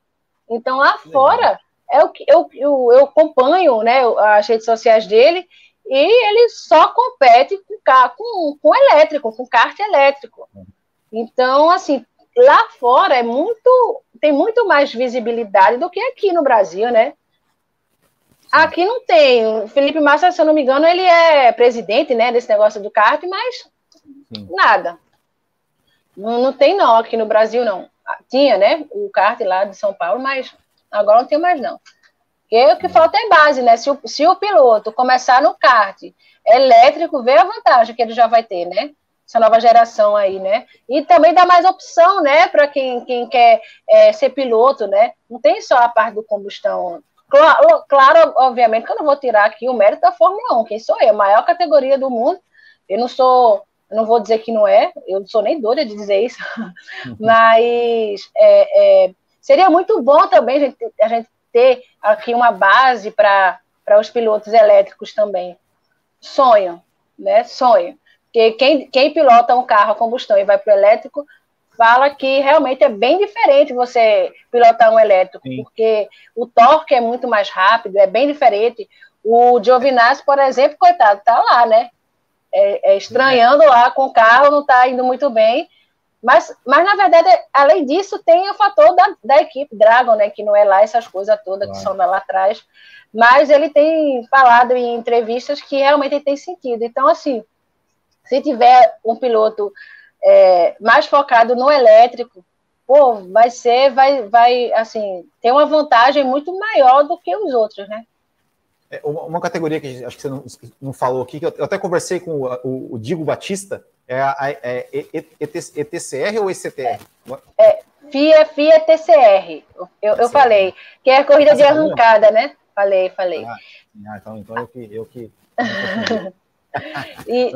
Então, lá fora, é o que eu, eu, eu acompanho né, as redes sociais dele e ele só compete com, com, com elétrico, com kart elétrico. Então, assim, lá fora é muito, tem muito mais visibilidade do que aqui no Brasil, né? Aqui não tem. O Felipe Massa, se eu não me engano, ele é presidente, né, desse negócio do kart, mas Sim. nada. Não, não tem não, aqui no Brasil não. Ah, tinha, né, o kart lá de São Paulo, mas agora não tem mais não. Porque o que falta é base, né? Se o, se o piloto começar no kart elétrico, vê a vantagem que ele já vai ter, né? Essa nova geração aí, né? E também dá mais opção, né, para quem, quem quer é, ser piloto, né? Não tem só a parte do combustão. Claro, claro, obviamente que eu não vou tirar aqui o mérito da Fórmula 1, quem sou eu? Maior categoria do mundo. Eu não sou eu não vou dizer que não é, eu não sou nem doida de dizer isso, mas é, é, seria muito bom também a gente, a gente ter aqui uma base para os pilotos elétricos também. Sonho, né? Sonho. Porque quem, quem pilota um carro a combustão e vai para o elétrico fala que realmente é bem diferente você pilotar um elétrico, Sim. porque o torque é muito mais rápido, é bem diferente. O Giovinazzi, por exemplo, coitado, tá lá, né? é, é, estranhando lá com o carro, não está indo muito bem. Mas, mas, na verdade, além disso, tem o fator da, da equipe Dragon, né? Que não é lá essas coisas todas claro. que são lá atrás. Mas ele tem falado em entrevistas que realmente tem sentido. Então, assim, se tiver um piloto é, mais focado no elétrico, pô, vai ser, vai, vai, assim, ter uma vantagem muito maior do que os outros, né? É, uma categoria que acho que você não, não falou aqui, que eu, até conversei com o, o, o Digo Batista, é a é, ETCR ou ECTR? É, FIA, FIA TCR. Eu, eu falei, que é a corrida de arrancada, né? Falei, falei. Ah, ah, então, então eu que. Eu que *laughs* e,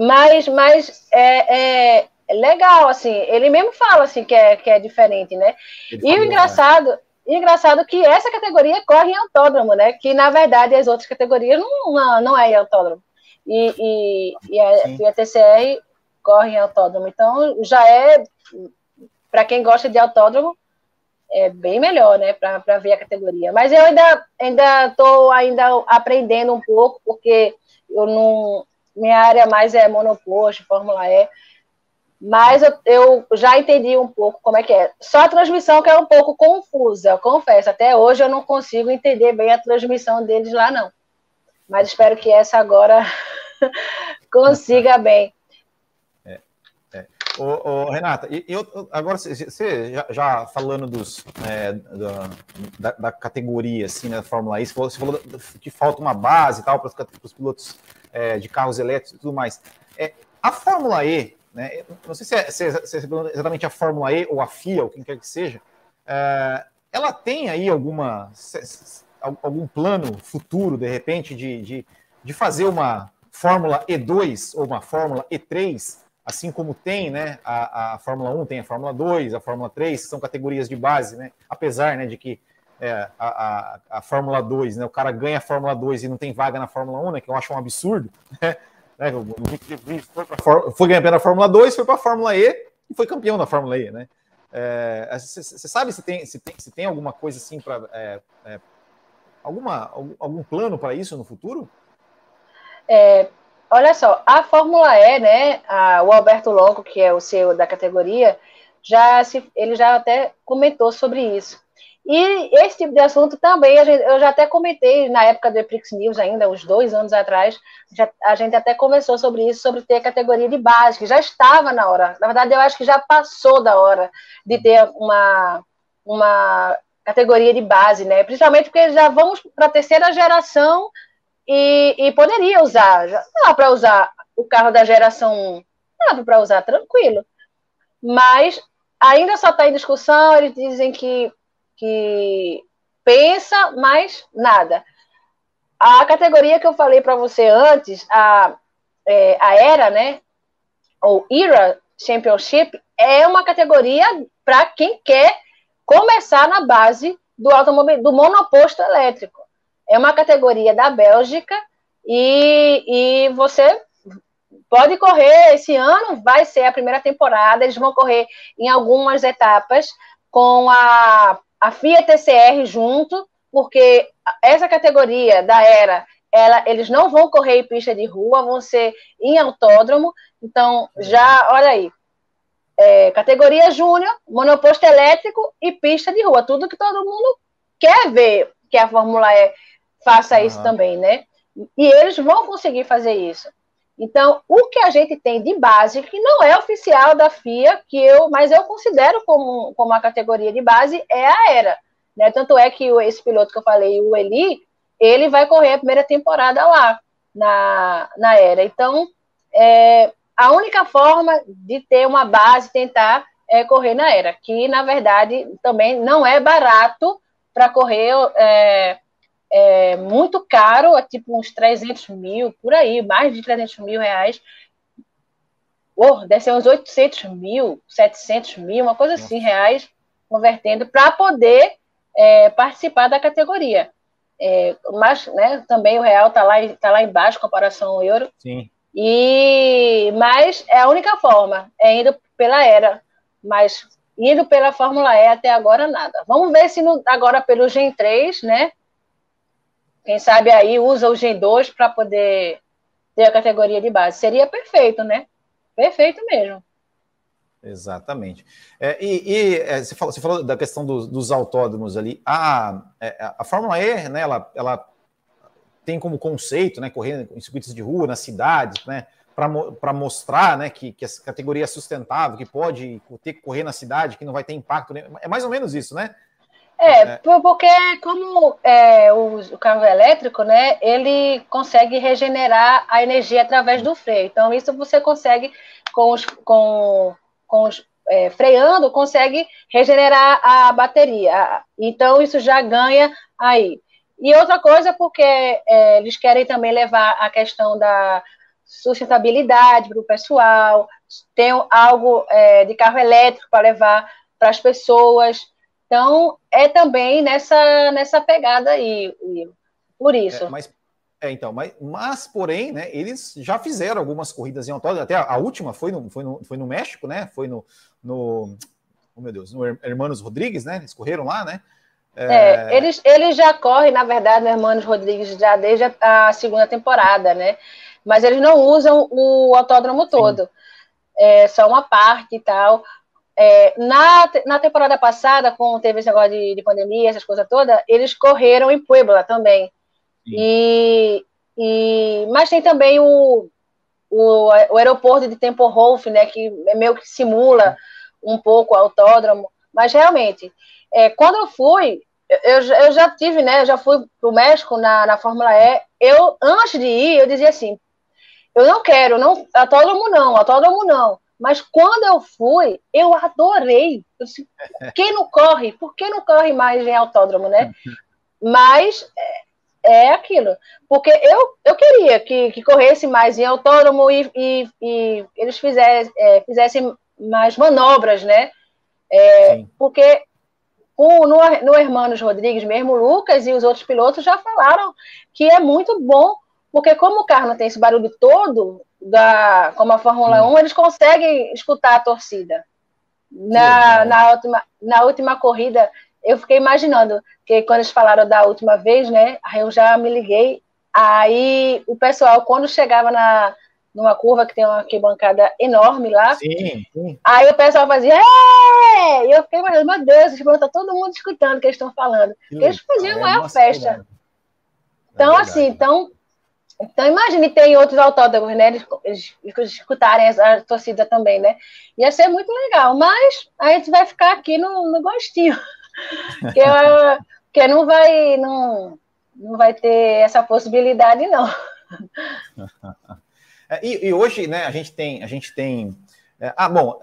mas mas é, é, legal, assim, ele mesmo fala assim que é, que é diferente, né? Ele e o engraçado. E engraçado que essa categoria corre em autódromo, né? Que na verdade as outras categorias não, não, não é em autódromo. E, e, e, a, e a TCR corre em autódromo. Então já é, para quem gosta de autódromo, é bem melhor, né? Para ver a categoria. Mas eu ainda ainda estou ainda aprendendo um pouco, porque eu não. Minha área mais é monoposto, Fórmula E. Mas eu, eu, já entendi um pouco como é que é. Só a transmissão que é um pouco confusa, eu confesso. Até hoje eu não consigo entender bem a transmissão deles lá, não. Mas espero que essa agora *laughs* consiga bem. É, é. Ô, ô, Renata, eu, agora você já, já falando dos, é, da, da, categoria assim, né, da Fórmula E, você falou, você falou que falta uma base e tal para os pilotos é, de carros elétricos e tudo mais. É, a Fórmula E né? Não sei se é, se é, se é exatamente a Fórmula E ou a FIA, ou quem quer que seja. É, ela tem aí alguma algum plano futuro, de repente, de, de, de fazer uma Fórmula E2 ou uma Fórmula E3, assim como tem, né? A, a Fórmula 1 tem a Fórmula 2, a Fórmula 3, que são categorias de base, né? Apesar né, de que é, a, a, a, Fórmula 2, né? O cara ganha a Fórmula 2 e não tem vaga na Fórmula 1, né? Que eu acho um absurdo, né? *laughs* né foi, pra, foi ganhar a Fórmula 2, foi para a Fórmula E e foi campeão da Fórmula E, né? Você é, sabe se tem, se, tem, se tem alguma coisa assim para. É, é, alguma, algum plano para isso no futuro? É, olha só, a Fórmula E, né? A, o Alberto Longo, que é o CEO da categoria, já se, ele já até comentou sobre isso. E esse tipo de assunto também, gente, eu já até comentei na época do Eprix News ainda, uns dois anos atrás, já, a gente até conversou sobre isso, sobre ter a categoria de base, que já estava na hora. Na verdade, eu acho que já passou da hora de ter uma, uma categoria de base, né? Principalmente porque já vamos para a terceira geração e, e poderia usar, já dá para usar o carro da geração 1, dá para usar tranquilo. Mas ainda só está em discussão, eles dizem que que pensa, mas nada. A categoria que eu falei para você antes, a, é, a ERA, né, ou ERA Championship, é uma categoria para quem quer começar na base do automóvel, do monoposto elétrico. É uma categoria da Bélgica e, e você pode correr esse ano, vai ser a primeira temporada, eles vão correr em algumas etapas com a a FIA TCR junto, porque essa categoria da era, ela, eles não vão correr em pista de rua, vão ser em autódromo. Então, já, olha aí, é, categoria júnior, monoposto elétrico e pista de rua, tudo que todo mundo quer ver que a Fórmula E faça isso também, né? E eles vão conseguir fazer isso. Então, o que a gente tem de base, que não é oficial da FIA, que eu, mas eu considero como, como uma categoria de base, é a ERA. Né? Tanto é que esse piloto que eu falei, o Eli, ele vai correr a primeira temporada lá, na, na ERA. Então, é, a única forma de ter uma base, tentar, é correr na ERA, que, na verdade, também não é barato para correr é, é muito caro, é tipo uns 300 mil, por aí, mais de 300 mil reais. Oh, deve ser uns 800 mil, 700 mil, uma coisa assim, reais, convertendo, para poder é, participar da categoria. É, mas né, também o real está lá, tá lá embaixo em comparação ao euro. Sim. E, mas é a única forma, é indo pela era. Mas indo pela Fórmula E até agora, nada. Vamos ver se no, agora pelo Gen 3, né? Quem sabe aí usa o Gen 2 para poder ter a categoria de base. Seria perfeito, né? Perfeito mesmo. Exatamente. É, e, e é, você, falou, você, falou, da questão dos, dos autódromos ali. A, é, a Fórmula E, né, ela, ela tem como conceito, né, correr em circuitos de rua, nas cidades, né, para mostrar, né, que, que essa categoria é sustentável, que pode ter que correr na cidade, que não vai ter impacto. Né? É mais ou menos isso, né? É, é, porque como é, o, o, carro elétrico, né, ele consegue regenerar a energia através do freio. Então, isso você consegue, com os, com, com os é, freando, consegue regenerar a bateria. Então, isso já ganha aí. E outra coisa, porque é, eles querem também levar a questão da sustentabilidade para o pessoal, tem algo é, de carro elétrico para levar para as pessoas. Então, é também nessa, nessa pegada aí, Will. Por isso. É, mas, é, então, mas, mas, porém, né, eles já fizeram algumas corridas em autódromo, até a, a, última foi no, foi, no, foi no México, né? Foi no, no. Oh, meu Deus, no Hermanos Rodrigues, né? Eles correram lá, né? É... é, eles, eles já correm, na verdade, no Hermanos Rodrigues já desde a, a segunda temporada, né? Mas eles não usam o autódromo todo. Sim. É só uma parte e tal. É, na, na temporada passada, com teve esse negócio de, de pandemia, essas coisas todas, eles correram em Puebla também. E, e, mas tem também o, o, o aeroporto de Temple Wolf, né, que é meio que simula um pouco o autódromo. Mas realmente, é, quando eu fui, eu, eu já tive, né, eu já fui para o México na, na Fórmula E. Eu, antes de ir, eu dizia assim: eu não quero, não, autódromo não, autódromo não Mas quando eu fui, eu adorei. Eu disse, por que não corre? Por que não corre mais em autódromo, né? *laughs* Mas é, é aquilo. Porque eu, eu queria que, que corresse mais em autódromo e, e, e eles fizessem, é, fizessem mais manobras, né? É, porque o, no, no Hermanos Rodrigues, mesmo o Lucas e os outros pilotos já falaram que é muito bom, porque como o carro não tem esse barulho todo, da, como a Fórmula hum. 1, eles conseguem escutar a torcida. Na, na, última, na última corrida, eu fiquei imaginando que quando eles falaram da última vez, né? Aí eu já me liguei. Aí o pessoal, quando chegava na, numa curva que tem uma arquibancada enorme lá, sim, sim. aí o pessoal fazia, é! E eu fiquei imaginando, meu Deus, está todo mundo escutando o que eles estão falando. Eles faziam é, maior festa. Então, é assim, então então, imagine ter em outros autódromos, né? Eles, eles escutarem a torcida também, né? Ia ser muito legal, mas a gente vai ficar aqui no, no gostinho. *laughs* que, que não vai, não, não vai ter essa possibilidade, não. *laughs* É, e, e, hoje, né, a gente tem. A gente tem é, ah, bom,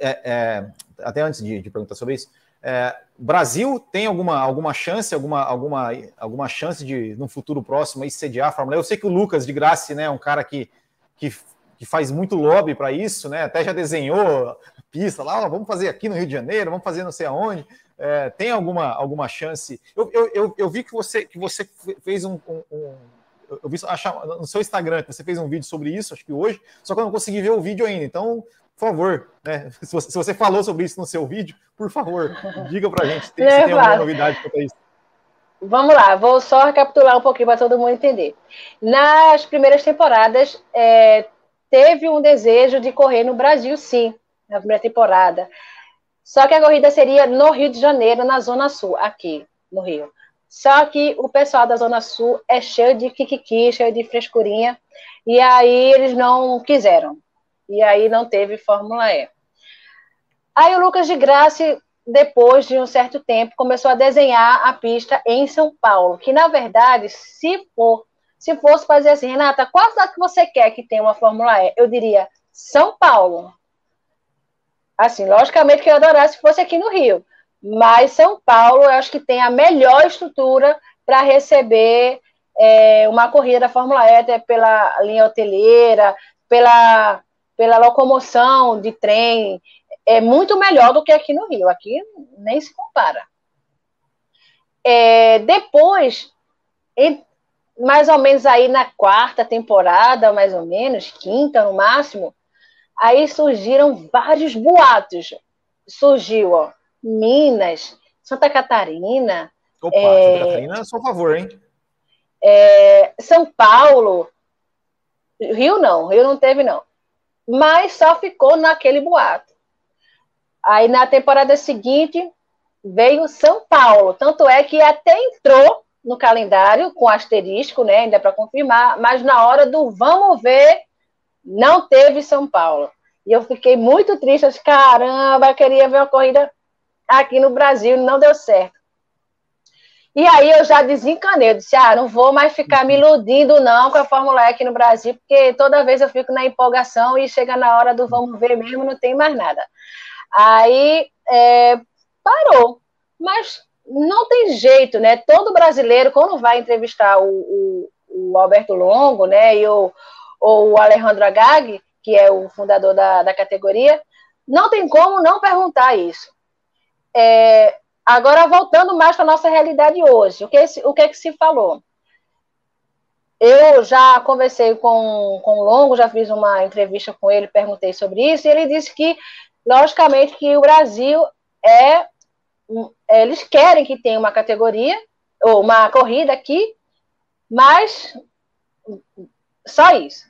é, é até antes de, de perguntar sobre isso, é, Brasil tem alguma, alguma chance, alguma, alguma, alguma chance de, no futuro próximo, aí, sediar a Fórmula Eu sei que o Lucas de Graça né, é um cara que, que, que faz muito lobby para isso, né? Até já desenhou pista lá, vamos fazer aqui no Rio de Janeiro, vamos fazer não sei aonde. É, tem alguma, alguma chance? Eu, eu, eu, eu, vi que você, que você fez um, um, um eu vi achar, no seu Instagram que você fez um vídeo sobre isso, acho que hoje, só que eu não consegui ver o vídeo ainda. Então, por favor, né? Se você, se você falou sobre isso no seu vídeo, por favor, diga para a gente tem, se *laughs* tem alguma novidade quanto isso. Vamos lá, vou só recapitular um pouquinho para todo mundo entender. Nas primeiras temporadas, é, teve um desejo de correr no Brasil, sim, na primeira temporada. Só que a corrida seria no Rio de Janeiro, na Zona Sul, aqui no Rio. Só que o pessoal da Zona Sul é cheio de kikiki, cheio de frescurinha, e aí eles não quiseram e aí não teve Fórmula E. Aí o Lucas de Graça, depois de um certo tempo, começou a desenhar a pista em São Paulo, que na verdade, se for, se fosse fazer assim, Renata, qual cidade que você quer que tenha uma Fórmula E? Eu diria São Paulo. Assim, logicamente que eu adorasse se fosse aqui no Rio, mas São Paulo eu acho que tem a melhor estrutura para receber é, uma corrida da Fórmula E, até pela linha hoteleira, pela pela locomoção de trem, é muito melhor do que aqui no Rio. Aqui nem se compara. É, depois, em, mais ou menos aí na quarta temporada, mais ou menos, quinta no máximo, aí surgiram vários boatos. Surgiu, ó, Minas, Santa Catarina. Opa, é, Santa Catarina, só favor, hein? É, São Paulo. Rio não, Rio não teve, não mas só ficou naquele boato. Aí na temporada seguinte veio São Paulo, tanto é que até entrou no calendário com asterisco, né, ainda para confirmar, mas na hora do vamos ver não teve São Paulo. E eu fiquei muito triste, disse, caramba, queria ver uma corrida aqui no Brasil, não deu certo. E aí eu já desencanei, eu disse, ah, não vou mais ficar me iludindo não com a Fórmula E aqui no Brasil, porque toda vez eu fico na empolgação e chega na hora do vamos ver mesmo, não tem mais nada. Aí é, parou, mas não tem jeito, né? Todo brasileiro, quando vai entrevistar o, o, o Alberto Longo, né, e o, o Alejandro Agag, que é o fundador da, da categoria, não tem como não perguntar isso. É, Agora, voltando mais para a nossa realidade hoje, o que, o que, é que se falou? Eu já conversei com, com o Longo, já fiz uma entrevista com ele, perguntei sobre isso, e ele disse que, logicamente, que o Brasil é. Eles querem que tenha uma categoria, ou uma corrida aqui, mas só isso.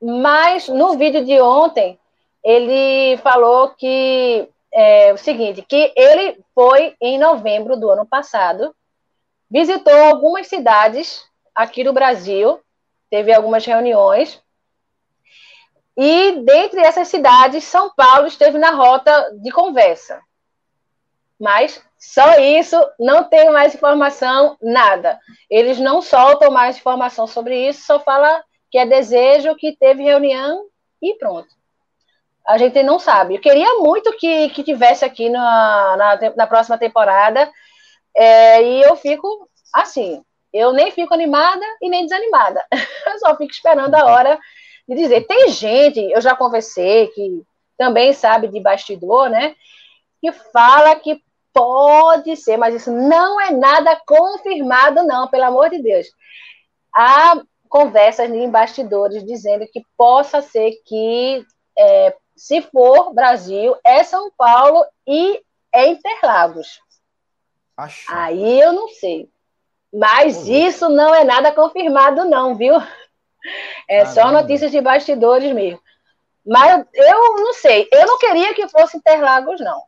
Mas no vídeo de ontem, ele falou que é, o seguinte, que ele foi em novembro do ano passado, visitou algumas cidades aqui do Brasil, teve algumas reuniões, e dentre essas cidades, São Paulo esteve na rota de conversa. Mas só isso, não tenho mais informação, nada. Eles não soltam mais informação sobre isso, só fala que é desejo, que teve reunião e pronto. A gente não sabe. Eu queria muito que, que tivesse aqui na, na, na próxima temporada, é, e eu fico assim, eu nem fico animada e nem desanimada. *laughs* Eu só fico esperando a hora de dizer. Tem gente, eu já conversei, que também sabe de bastidor, né? Que fala que pode ser, mas isso não é nada confirmado, não, pelo amor de Deus. Há conversas em bastidores dizendo que possa ser que, é, se for Brasil, é São Paulo e é Interlagos. Acho. Aí eu não sei. Mas isso não é nada confirmado, não, viu? É só notícias de bastidores mesmo. Mas eu não sei. Eu não queria que fosse Interlagos, não.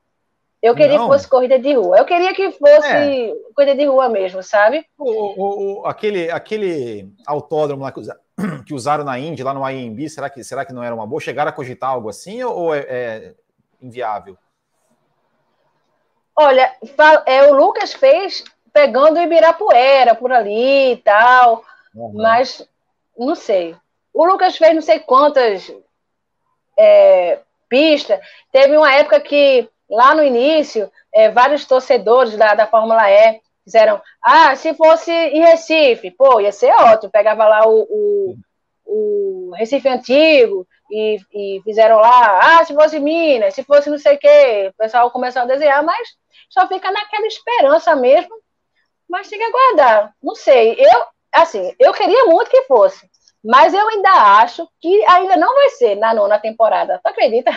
Eu queria não. que fosse corrida de rua. Eu queria que fosse é. corrida de rua mesmo, sabe? O, o, o, aquele, aquele autódromo lá que, usa, que usaram na Indy, lá no IMB, será que, será que não era uma boa? Chegaram a cogitar algo assim ou é, é inviável? Olha, é, o Lucas fez pegando o Ibirapuera por ali e tal, uhum. mas não sei. O Lucas fez não sei quantas é, pistas. Teve uma época que lá no início, é, vários torcedores da, da Fórmula E fizeram, ah, se fosse em Recife, pô, ia ser ótimo, pegava lá o, o, o Recife Antigo e, e, fizeram lá, ah, se fosse Minas, se fosse não sei o quê, o pessoal começou a desenhar, mas só fica naquela esperança mesmo, mas tem que aguardar, não sei, eu, assim, eu queria muito que fosse, mas eu ainda acho que ainda não vai ser na nona temporada, tu acredita?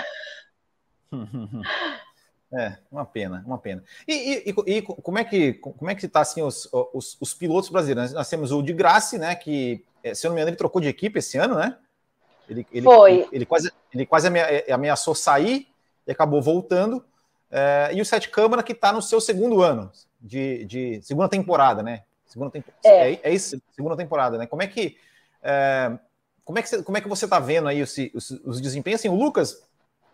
*laughs* É, uma pena, uma pena. E, e, e, como é que como é que está assim os, os, os, pilotos brasileiros? Nós temos o de Graça, né? Que, é, se eu não me engano, ele trocou de equipe esse ano, né? Ele, ele, Foi. Ele, ele quase, ele quase é, ameaçou sair e acabou voltando. É, e o Sete Câmara, que está no seu segundo ano de, de segunda temporada, né? Segunda temporada. É. é, é isso, segunda temporada, né? Como é que. É, como, é que você, como é que você está vendo aí os, os, os desempenhos? Assim, o Lucas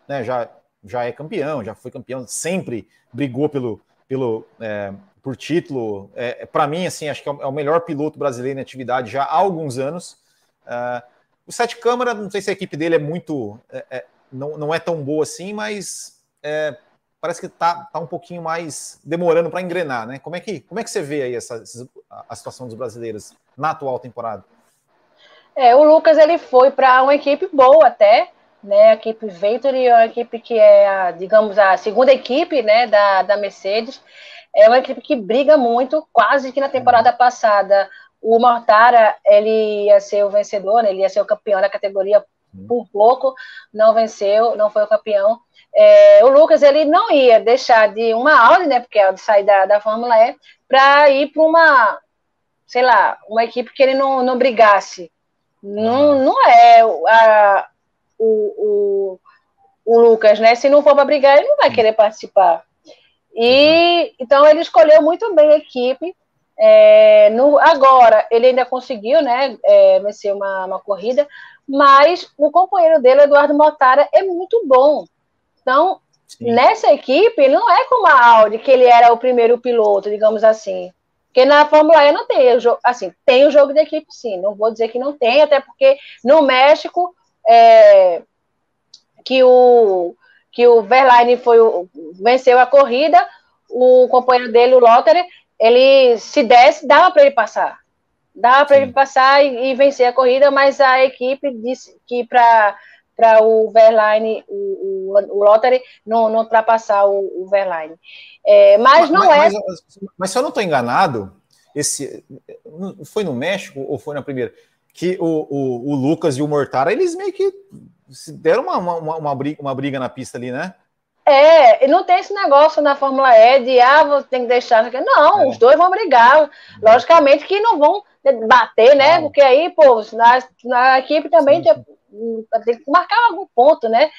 né, já já é campeão, já foi campeão, sempre brigou pelo, pelo é, por título. É, é Para mim, assim, acho que é, é o melhor piloto brasileiro em atividade já há alguns anos. Uh, o Sete Câmara, não sei se a equipe dele é muito. É, é, não, não é tão boa assim, mas parece que está tá um pouquinho mais demorando para engrenar, né? Como é que, como é que você vê aí essa, a situação dos brasileiros na atual temporada? É, o Lucas ele foi para uma equipe boa até, né? A equipe Venturi é uma equipe que é, a, digamos, a segunda equipe né, da, da Mercedes. É uma equipe que briga muito, quase que na temporada passada o Mortara ele ia ser o vencedor, né, ele ia ser o campeão da categoria por pouco, não venceu, não foi o campeão. É, o Lucas ele não ia deixar de uma Audi, né, porque é de sair da, da Fórmula E, para ir para uma, sei lá, uma equipe que ele não, não brigasse. Não, não é a, o, o, o Lucas, né? Se não for para brigar, ele não vai querer participar. E então ele escolheu muito bem a equipe. É, no, agora ele ainda conseguiu, né, é, vencer uma, uma corrida, mas o companheiro dele, Eduardo Motara, é muito bom. Então, sim. nessa equipe, ele não é como a Audi, que ele era o primeiro piloto, digamos assim. Porque na Fórmula E não tem o jogo, assim, tem o jogo de equipe, sim. Não vou dizer que não tem, até porque no México é, que o que o Verlaine foi o, venceu a corrida, o companheiro dele, o Lottery, ele se desse, dava para ele passar. Dava para ele passar e, e, vencer a corrida, mas a equipe disse que para para o Verlaine, o, o, o Lottery, não, não ultrapassar o, o Verlaine. É, mas não mas, é. Mas, mas, se eu não estou enganado, esse foi no México ou foi na primeira? Que o, o, o, Lucas e o Mortara, eles meio que deram uma, uma, uma, briga, uma briga na pista ali, né? É, não tem esse negócio na Fórmula E de, ah, você tem que deixar. Não, é. os dois vão brigar. Logicamente que não vão bater, né? Porque aí, pô, na, na equipe também. Tem, tem, que marcar algum ponto, né?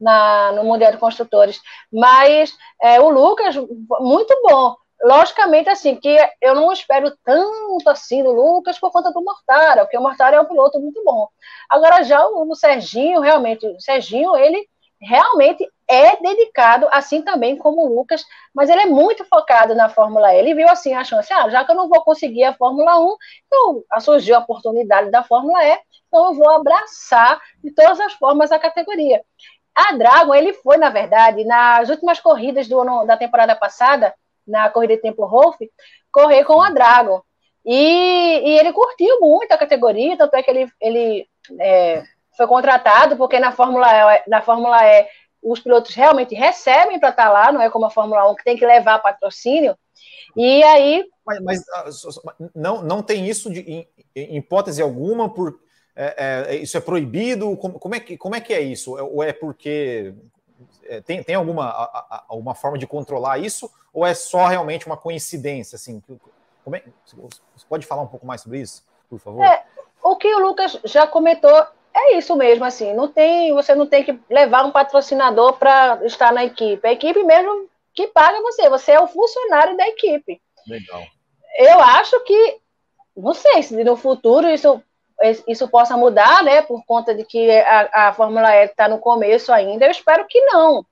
Na, no Mundial de Construtores. Mas é, o Lucas, muito bom. Logicamente, assim, que eu não espero tanto assim do Lucas por conta do Mortara, porque o Mortara é um piloto muito bom. Agora, já o, o Serginho, realmente, o Serginho, ele realmente é dedicado, assim também como o Lucas, mas ele é muito focado na Fórmula E. Ele viu assim a chance, ah, já que eu não vou conseguir a Fórmula 1, então surgiu a oportunidade da Fórmula E, então eu vou abraçar de todas as formas a categoria. a Dragon, ele foi, na verdade, nas últimas corridas do ano, da temporada passada, na corrida de tempo Rolf, correr com a Dragon. E, e, ele curtiu muito a categoria, tanto é que ele, ele é, foi contratado, porque na Fórmula, na Fórmula E os pilotos realmente recebem para estar tá lá, não é como a Fórmula 1 que tem que levar patrocínio. E aí. Mas, mas ah, não, não tem isso de, em, em hipótese alguma, por, é, é, isso é proibido? Como, como, é que, como é que é isso? Ou é porque tem, tem alguma, alguma forma de controlar isso? Ou é só realmente uma coincidência? Assim, é, você pode falar um pouco mais sobre isso, por favor? É, o que o Lucas já comentou é isso mesmo, assim, não tem, você não tem que levar um patrocinador para estar na equipe. A equipe mesmo que paga você, você é o funcionário da equipe. Legal. Eu acho que, não sei se no futuro isso, isso possa mudar, né, por conta de que a, a Fórmula E está no começo ainda, eu espero que não.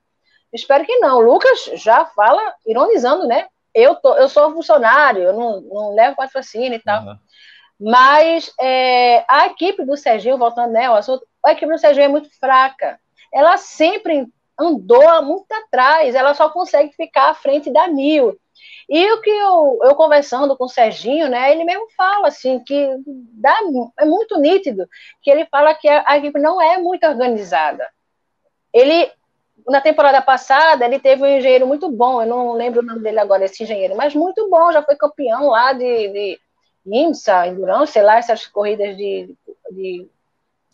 Espero que não. O Lucas já fala, ironizando, né? Eu, tô, eu sou funcionário, eu não, não levo patrocínio e tal. Uhum. Mas é, a equipe do Serginho, voltando né, assunto, a equipe do Serginho é muito fraca. Ela sempre andou muito atrás, ela só consegue ficar à frente da Mil. E o que eu, eu conversando com o Serginho, né, ele mesmo fala assim que dá, é muito nítido que ele fala que a, a equipe não é muito organizada. Ele na temporada passada ele teve um engenheiro muito bom, eu não lembro o nome dele agora, esse engenheiro, mas muito bom, já foi campeão lá de, de IMSA, Endurance, sei lá, essas corridas de, de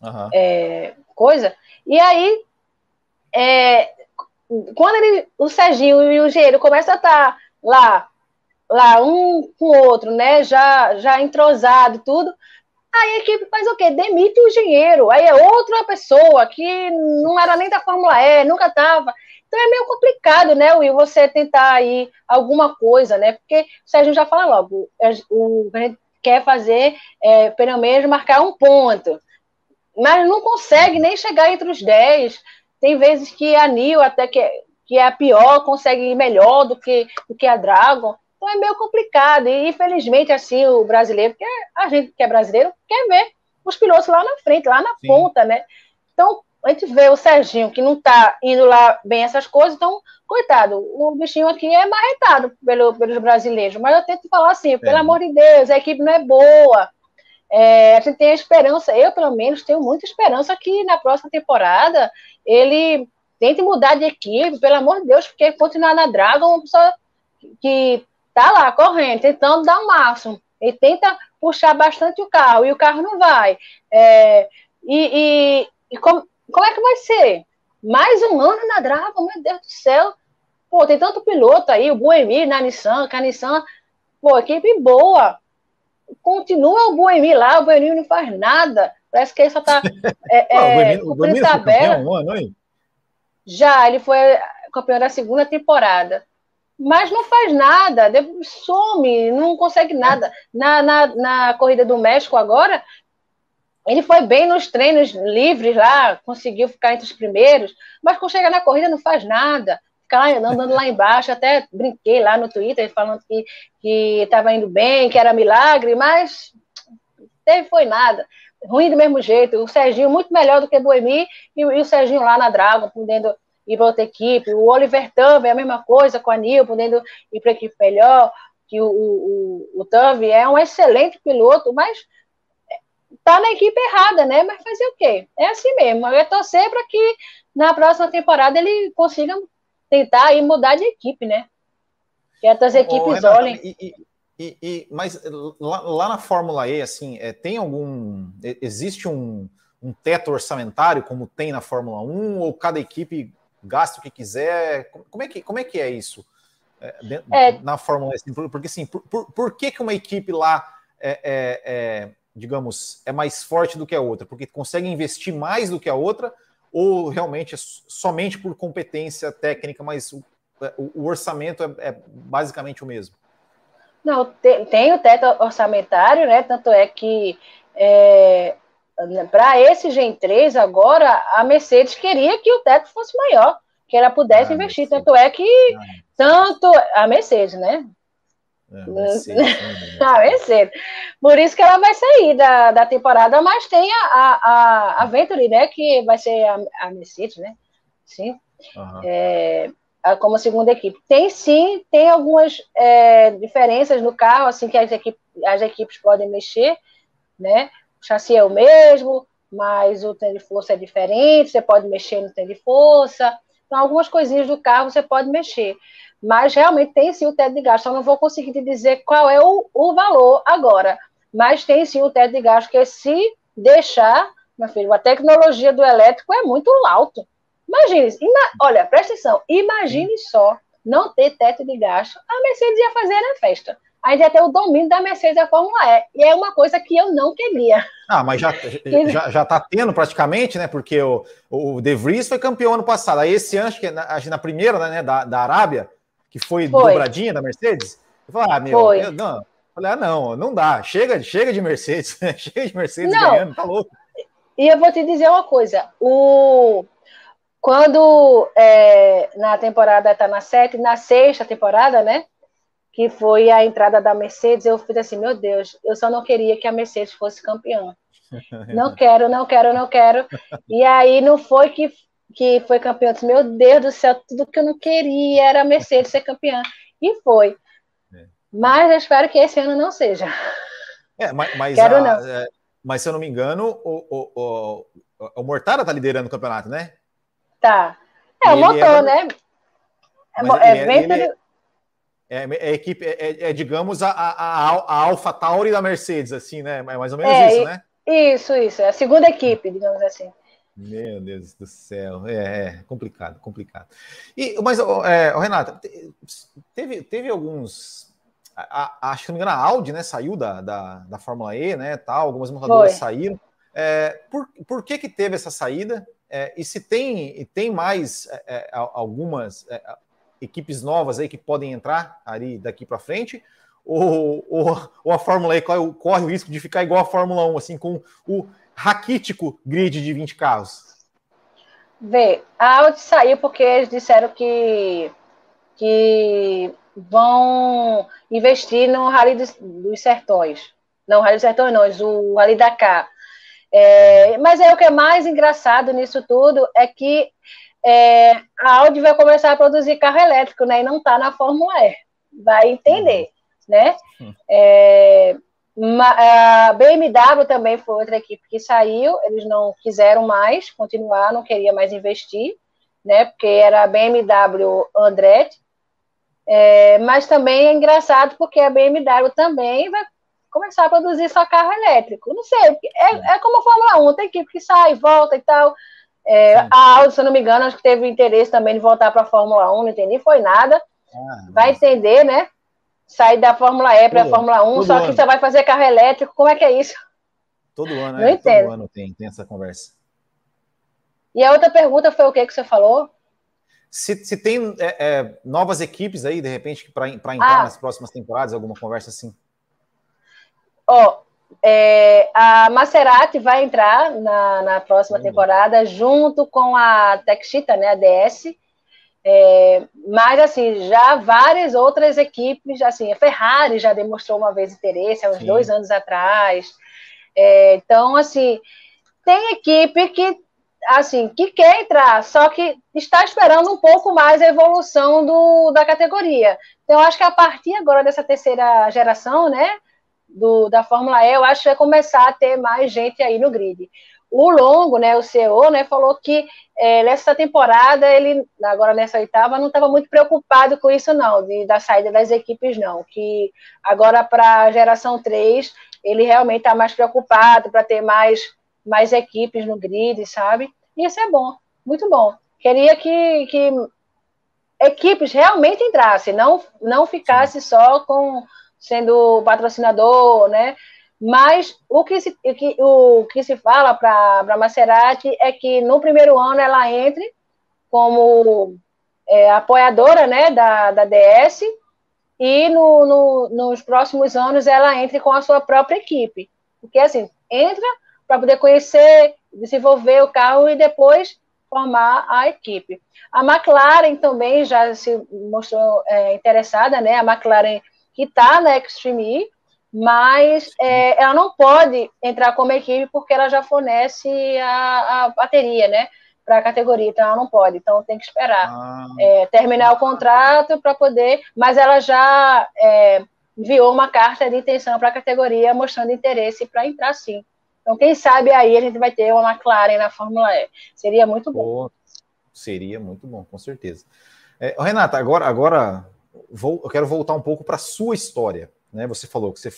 uhum. é, coisa. E aí, é, quando ele, o Serginho e o engenheiro começam a estar tá lá, lá um com o outro, né, já, já entrosado tudo, aí a equipe faz o quê? Demite o engenheiro, aí é outra pessoa que não era nem da Fórmula E, nunca estava. Então é meio complicado, né, Will, você tentar aí alguma coisa, né? Porque o Sérgio já fala logo, o, o quer fazer, é, pelo menos, marcar um ponto. Mas não consegue nem chegar entre os 10. Tem vezes que a Nil, até que, que é a pior, consegue ir melhor do que, do que a Dragon. Então é meio complicado. E infelizmente, assim, o brasileiro, porque a gente que é brasileiro, quer ver os pilotos lá na frente, lá na Sim. ponta, né? Então, a gente vê o Serginho, que não está indo lá bem essas coisas, então, coitado, o bichinho aqui é marretado pelo, pelos brasileiros. Mas eu tento falar assim, pelo é. amor de Deus, a equipe não é boa. É, a gente tem a esperança, eu pelo menos tenho muita esperança que na próxima temporada ele tente mudar de equipe, pelo amor de Deus, porque continuar na Dragon, uma pessoa que tá lá correndo, tentando dar o máximo, ele tenta puxar bastante o carro e o carro não vai. É, e, e, e como, como é que vai ser? Mais um ano na Dragon, meu Deus do céu. Pô, tem tanto piloto aí, o Buemi na Nissan, que a Nissan, pô, equipe boa. Continua o Buemi lá, o Buemi não faz nada. Parece que ele só tá *laughs* é, é, o Buemi, tabela. Campeão, Já, ele foi campeão da segunda temporada. Mas não faz nada, some, não consegue nada. Na, na, na corrida do México agora, ele foi bem nos treinos livres lá, conseguiu ficar entre os primeiros, mas quando chega na corrida não faz nada. Fica lá, andando lá embaixo, até brinquei lá no Twitter falando que estava indo bem, que era milagre, mas teve foi nada. Ruim do mesmo jeito. O Serginho muito melhor do que Boemi e, e o Serginho lá na Dragon, podendo ir para outra equipe. O Oliver também, a mesma coisa com a Nil, podendo ir para a equipe melhor. Que o, o, o, o Tavi é um excelente piloto, mas tá na equipe errada, né? Mas fazer o quê? É assim mesmo. Eu torcer para que na próxima temporada ele consiga tentar aí mudar de equipe, né? Que outras equipes Renata, olhem. E, e, e, mas lá, lá, na Fórmula E, assim, é, tem algum. Existe um, um teto orçamentário, como tem na Fórmula 1, ou cada equipe gasta o que quiser? Como é que, como é, que é isso é, é, na Fórmula E? Assim, porque, assim, por, por, por que, que uma equipe lá é, é, é digamos, é mais forte do que a outra, porque consegue investir mais do que a outra, ou realmente é somente por competência técnica, mas o, o orçamento é, é, basicamente o mesmo? Não, tem, tem, o teto orçamentário, né? Tanto é que é, para esse Gen 3 agora, a Mercedes queria que o teto fosse maior, que ela pudesse ah, investir. Mercedes. Tanto é que ah, tanto a Mercedes, né? É, ah, vai ser. Por isso que ela vai sair da, da temporada, mas tem a, a, a Venturi, né? Que vai ser a, a Mercedes, né? sim, uhum. é, como segunda equipe. Tem sim, tem algumas é, diferenças no carro, assim, que as equipes, as equipes podem mexer, né? O chassi é o mesmo, mas o trem de força é diferente, você pode mexer no trem de força. Então, algumas coisinhas do carro você pode mexer. Mas realmente tem sim o teto de gasto. Só não vou conseguir te dizer qual é o, o valor agora. Mas tem sim o teto de gasto, que se deixar, meu filho, a tecnologia do elétrico é muito alto. Imagine, ima, olha, presta atenção, imagine só não ter teto de gasto, a Mercedes ia fazer na festa. Ainda ia ter o domínio da Mercedes da Fórmula E. E é uma coisa que eu não queria. Ah, mas já, já, já tá tendo praticamente, né? Porque o, o De Vries foi campeão ano passado. Aí esse ano, acho que na, na primeira, né, da, da Arábia, que foi, foi. dobradinha da Mercedes. Eu falei, ah, meu, foi. Eu, não. Falei, ah, não, não dá. Chega, chega de Mercedes, *laughs* chega de Mercedes não. ganhando, tá louco. E eu vou te dizer uma coisa: o quando é, na temporada está na sete, na sexta temporada, né? Que foi a entrada da Mercedes, eu fiz assim, meu Deus, eu só não queria que a Mercedes fosse campeã. Não *laughs* quero, não quero, não quero. E aí não foi que, que foi campeã. Eu disse, meu Deus do céu, tudo que eu não queria era a Mercedes ser campeã. E foi. É. Mas eu espero que esse ano não seja. É, mas, mas, quero a, não. É, mas se eu não me engano, o, o, o, o Mortara está liderando o campeonato, né? Tá. É o motor, é... né? É, é, bem é, é, é, equipe, é, é, digamos, a, a, a Alpha Tauri da Mercedes, assim, né? É mais ou menos é, isso, né? Isso, isso. É a segunda equipe, digamos assim. Meu Deus do céu, é, é complicado, complicado. E, mas, é, Renata, teve, teve alguns. A, a, acho que não me engano, a Audi, né, saiu da, da, da Fórmula E, né, tal, algumas montadoras Foi. saíram. É, por, por que que teve essa saída? É, e se tem, tem mais é, é algumas é, equipes novas aí que podem entrar ali daqui para frente, ou, ou, ou, a Fórmula E corre, corre, o risco de ficar igual a Fórmula 1, assim, com o raquítico grid de 20 carros? Vê, a Audi saiu porque eles disseram que, que vão investir no Rally dos, dos Sertões. Não, Rally dos Sertões não, o Rally Dakar é, mas é o que é mais engraçado nisso tudo é que é, a Audi vai começar a produzir carro elétrico, né? E não está na Fórmula E. Vai entender, né? É, a BMW também foi outra equipe que saiu, eles não quiseram mais continuar, não queria mais investir, né? Porque era a BMW Andretti. É, mas também é engraçado porque a BMW também vai começar a produzir só carro elétrico. Não sei, é, é como a Fórmula 1, tem equipe que sai, volta e tal. É, a Audi, se eu não me engano, acho que teve interesse também de voltar para a Fórmula 1, não entendi, foi nada. Ah, vai entender, né? Sair da Fórmula E para a Fórmula 1, só ano. que você vai fazer carro elétrico, como é que é isso? Todo ano? Não entendo. Todo ano tem, tem essa conversa. E a outra pergunta foi o que que você falou? Se, se tem é, é, novas equipes aí, de repente, para entrar ah. nas próximas temporadas, alguma conversa assim? Ó, é, a Maserati vai entrar na, na próxima uhum. temporada junto com a Texita, né, a DS. É, mas assim, já várias outras equipes, assim, a Ferrari já demonstrou uma vez interesse há uns Sim. dois anos atrás. É, então, assim, tem equipe que assim que quer entrar, só que está esperando um pouco mais a evolução do, da categoria. Então, acho que a partir agora dessa terceira geração, né? Do, da Fórmula E, eu acho que vai começar a ter mais gente aí no grid. O Longo, né, o CEO, né, falou que é, nessa temporada, ele, agora nessa oitava, não estava muito preocupado com isso, não, de, da saída das equipes, não. Que agora para a geração 3, ele realmente está mais preocupado para ter mais, mais equipes no grid, sabe? E isso é bom, muito bom. Queria que, que equipes realmente entrassem, não, não ficasse só com sendo patrocinador, né? Mas o que se, o que, o que se fala para a Maserati é que no primeiro ano ela entre como é, apoiadora né, da, da DS e no, no, nos próximos anos ela entre com a sua própria equipe. Porque assim, entra para poder conhecer, desenvolver o carro e depois formar a equipe. A McLaren também já se mostrou é, interessada, né? A McLaren que está na Extreme E, mas é, ela não pode entrar como equipe porque ela já fornece a, a bateria, né? para a categoria, então ela não pode, então tem que esperar ah. é, terminar o contrato para poder, mas ela já é, enviou uma carta de intenção para a categoria mostrando interesse para entrar sim. Então, quem sabe aí a gente vai ter uma McLaren na Fórmula E. Seria muito bom. Seria muito bom, com certeza. É, Renata, agora, agora vou, eu quero voltar um pouco para a sua história. Né? Você falou que você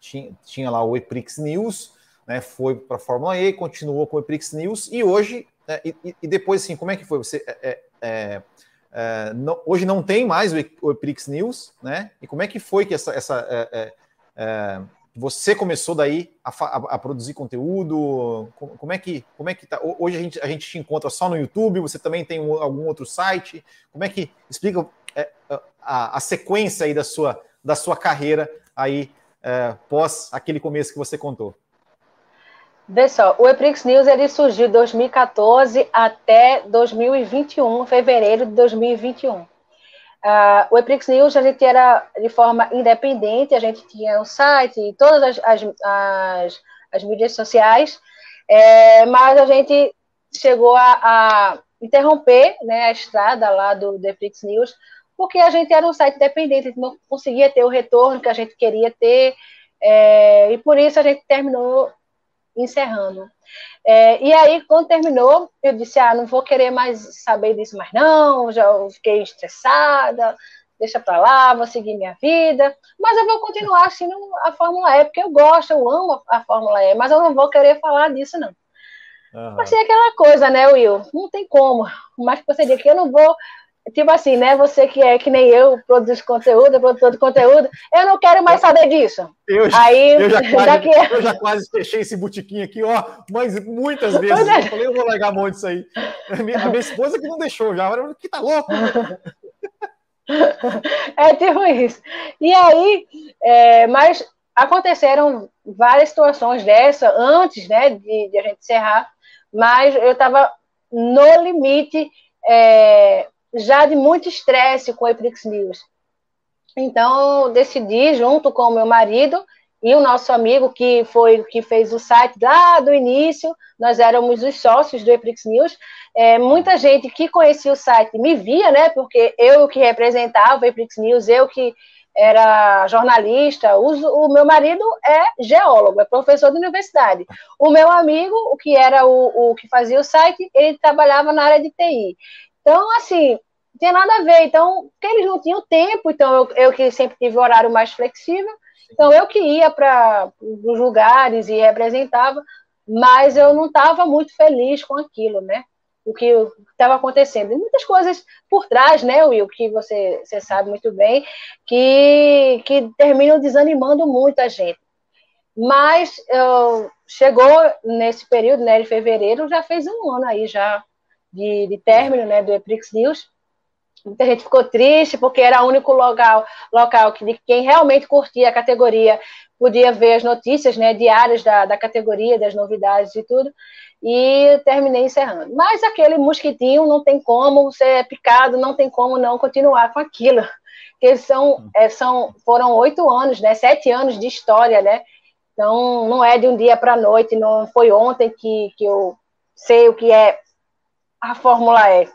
tinha, tinha lá o Eprix News, né? foi para a Fórmula E, continuou com o Eprix News e hoje é, e, e, depois, assim, como é que foi? Você é, é, é, é não, hoje não tem mais o, Eprix News, né? E como é que foi que essa, essa é, você começou daí a, a, a, produzir conteúdo? Como, é que como é que tá? Hoje a gente, a gente te encontra só no YouTube. Você também tem um, algum outro site? Como é que explica a, a, sequência aí da sua da sua carreira aí pós aquele começo que você contou? Vê só, o Eprix News ele surgiu de 2014 até 2021, fevereiro de 2021. Uh, ah, o Eprix News a gente era de forma independente, a gente tinha um site, todas as, as, as, as mídias sociais, é, mas a gente chegou a, a, interromper né, a estrada lá do, do Eprix News, porque a gente era um site independente, a gente não conseguia ter o retorno que a gente queria ter, é, e por isso a gente terminou encerrando. É, e aí, quando terminou, eu disse: Ah, não vou querer mais saber disso mais, não, já fiquei estressada, deixa para lá, vou seguir minha vida. Mas eu vou continuar assistindo a Fórmula E, porque eu gosto, eu amo a Fórmula E, mas eu não vou querer falar disso, não. Uhum. Mas é aquela coisa, né, Will? Não tem como. Mas você diz que eu não vou tipo assim, né? Você que é que nem eu, produz conteúdo, produtor de conteúdo, eu não quero mais saber disso. Eu, Aí, eu, já, *laughs* quase, daqui... eu já quase fechei esse botiquinho aqui, ó, mas muitas vezes. É. Eu falei, eu vou largar a mão disso aí. A minha, a minha esposa que não deixou já, que tá louco. *laughs* É tipo isso. E aí, é, mas aconteceram várias situações dessa antes, né, de, de a gente encerrar, mas eu estava no limite é, já de muito estresse com o Eprix News. Então, decidi, junto com o meu marido e o nosso amigo, que foi que fez o site lá do início, nós éramos os sócios do Eprix News. É, muita gente que conhecia o site me via, né? Porque eu que representava o Eprix News, eu que era jornalista, o, o, meu marido é geólogo, é professor de universidade. O meu amigo, o que era o, o que fazia o site, ele trabalhava na área de TI. Então, assim, tinha nada a ver. Então, porque eles não tinham tempo, então eu, eu que sempre tive o horário mais flexível, então eu que ia para os lugares e representava, mas eu não estava muito feliz com aquilo, né? O que estava acontecendo. E muitas coisas por trás, né, Will, que você, você sabe muito bem, que, que terminam desanimando muito a gente. Mas eu, chegou nesse período, né, de fevereiro, já fez um ano aí já de, de término né, do Eprix News. Muita gente ficou triste porque era o único local, local que de quem realmente curtia a categoria podia ver as notícias né, diárias da, da categoria, das novidades e tudo. E terminei encerrando. Mas aquele mosquitinho não tem como ser picado, não tem como não continuar com aquilo. Porque são, é, são, foram oito anos, né, sete anos de história, né? Então, não é de um dia para a noite, não foi ontem que, que eu sei o que é a Fórmula E.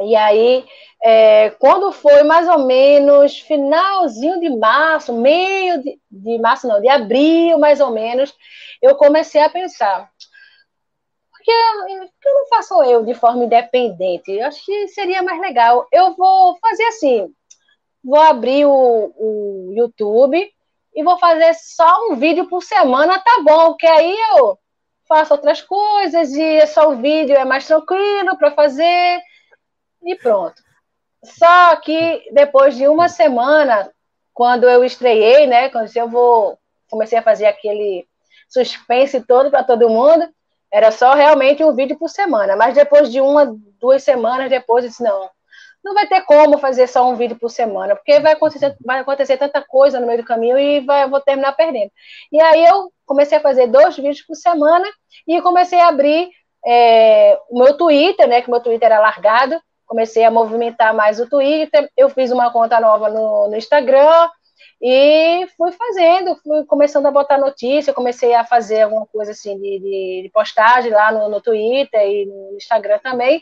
E aí, é, quando foi mais ou menos finalzinho de março, meio de, de março, não, de abril, mais ou menos, eu comecei a pensar. Por que eu não faço eu de forma independente? Eu acho que seria mais legal. Eu vou fazer assim: vou abrir o, o YouTube e vou fazer só um vídeo por semana, tá bom, porque aí eu faço outras coisas e é só o vídeo é mais tranquilo para fazer e pronto. Só que depois de uma semana, quando eu estreiei, né, quando eu vou comecei a fazer aquele suspense todo para todo mundo, era só realmente um vídeo por semana. Mas depois de uma, duas semanas depois, eu disse, não, não vai ter como fazer só um vídeo por semana, porque vai acontecer, vai acontecer tanta coisa no meio do caminho e vai, eu vou terminar perdendo. E aí eu comecei a fazer dois vídeos por semana e comecei a abrir é, o meu Twitter, né, que o meu Twitter era largado, comecei a movimentar mais o Twitter, eu fiz uma conta nova no, no Instagram, E fui fazendo, fui começando a botar notícia, comecei a fazer alguma coisa assim de, de, de postagem lá no, no Twitter e no Instagram também.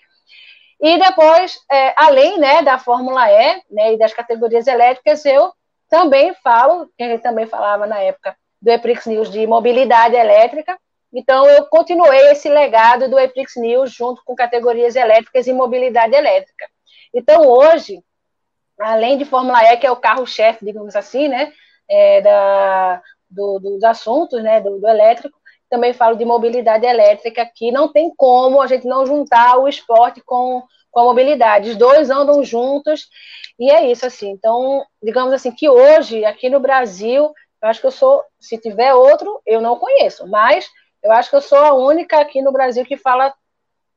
E depois, é, além né, da Fórmula E né, e das categorias elétricas, eu também falo, que também falava na época do Eprix News de mobilidade elétrica. Então, eu continuei esse legado do Eprix News junto com categorias elétricas e mobilidade elétrica. Então, hoje, além de Fórmula E, que é o carro-chefe, digamos assim, né, é, da, do, dos assuntos, né, do, do, elétrico, também falo de mobilidade elétrica, que não tem como a gente não juntar o esporte com, com a mobilidade. Os dois andam juntos, e é isso, assim. Então, digamos assim, que hoje, aqui no Brasil, eu acho que eu sou, se tiver outro, eu não conheço, mas eu acho que eu sou a única aqui no Brasil que fala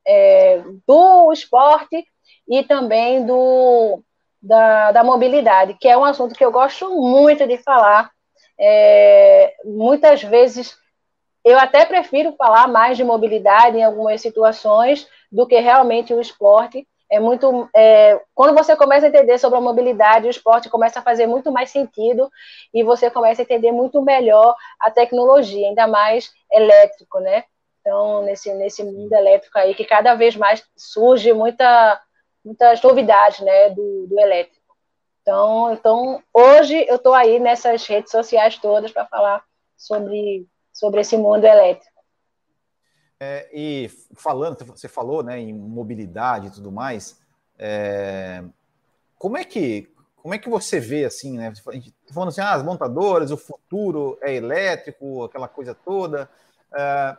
é, do esporte e também do, da, da mobilidade, que é um assunto que eu gosto muito de falar. É, muitas vezes eu até prefiro falar mais de mobilidade em algumas situações do que realmente o esporte. É muito é, quando você começa a entender sobre a mobilidade, o esporte começa a fazer muito mais sentido e você começa a entender muito melhor a tecnologia, ainda mais elétrico, né? Então nesse nesse mundo elétrico aí que cada vez mais surge muita muitas novidades né, do, do elétrico. Então, então, hoje eu estou aí nessas redes sociais todas para falar sobre, sobre esse mundo elétrico. É, e falando, você falou né, em mobilidade e tudo mais, é, como é que como é que você vê assim, né? Falando assim, ah, as montadoras, o futuro é elétrico, aquela coisa toda. É,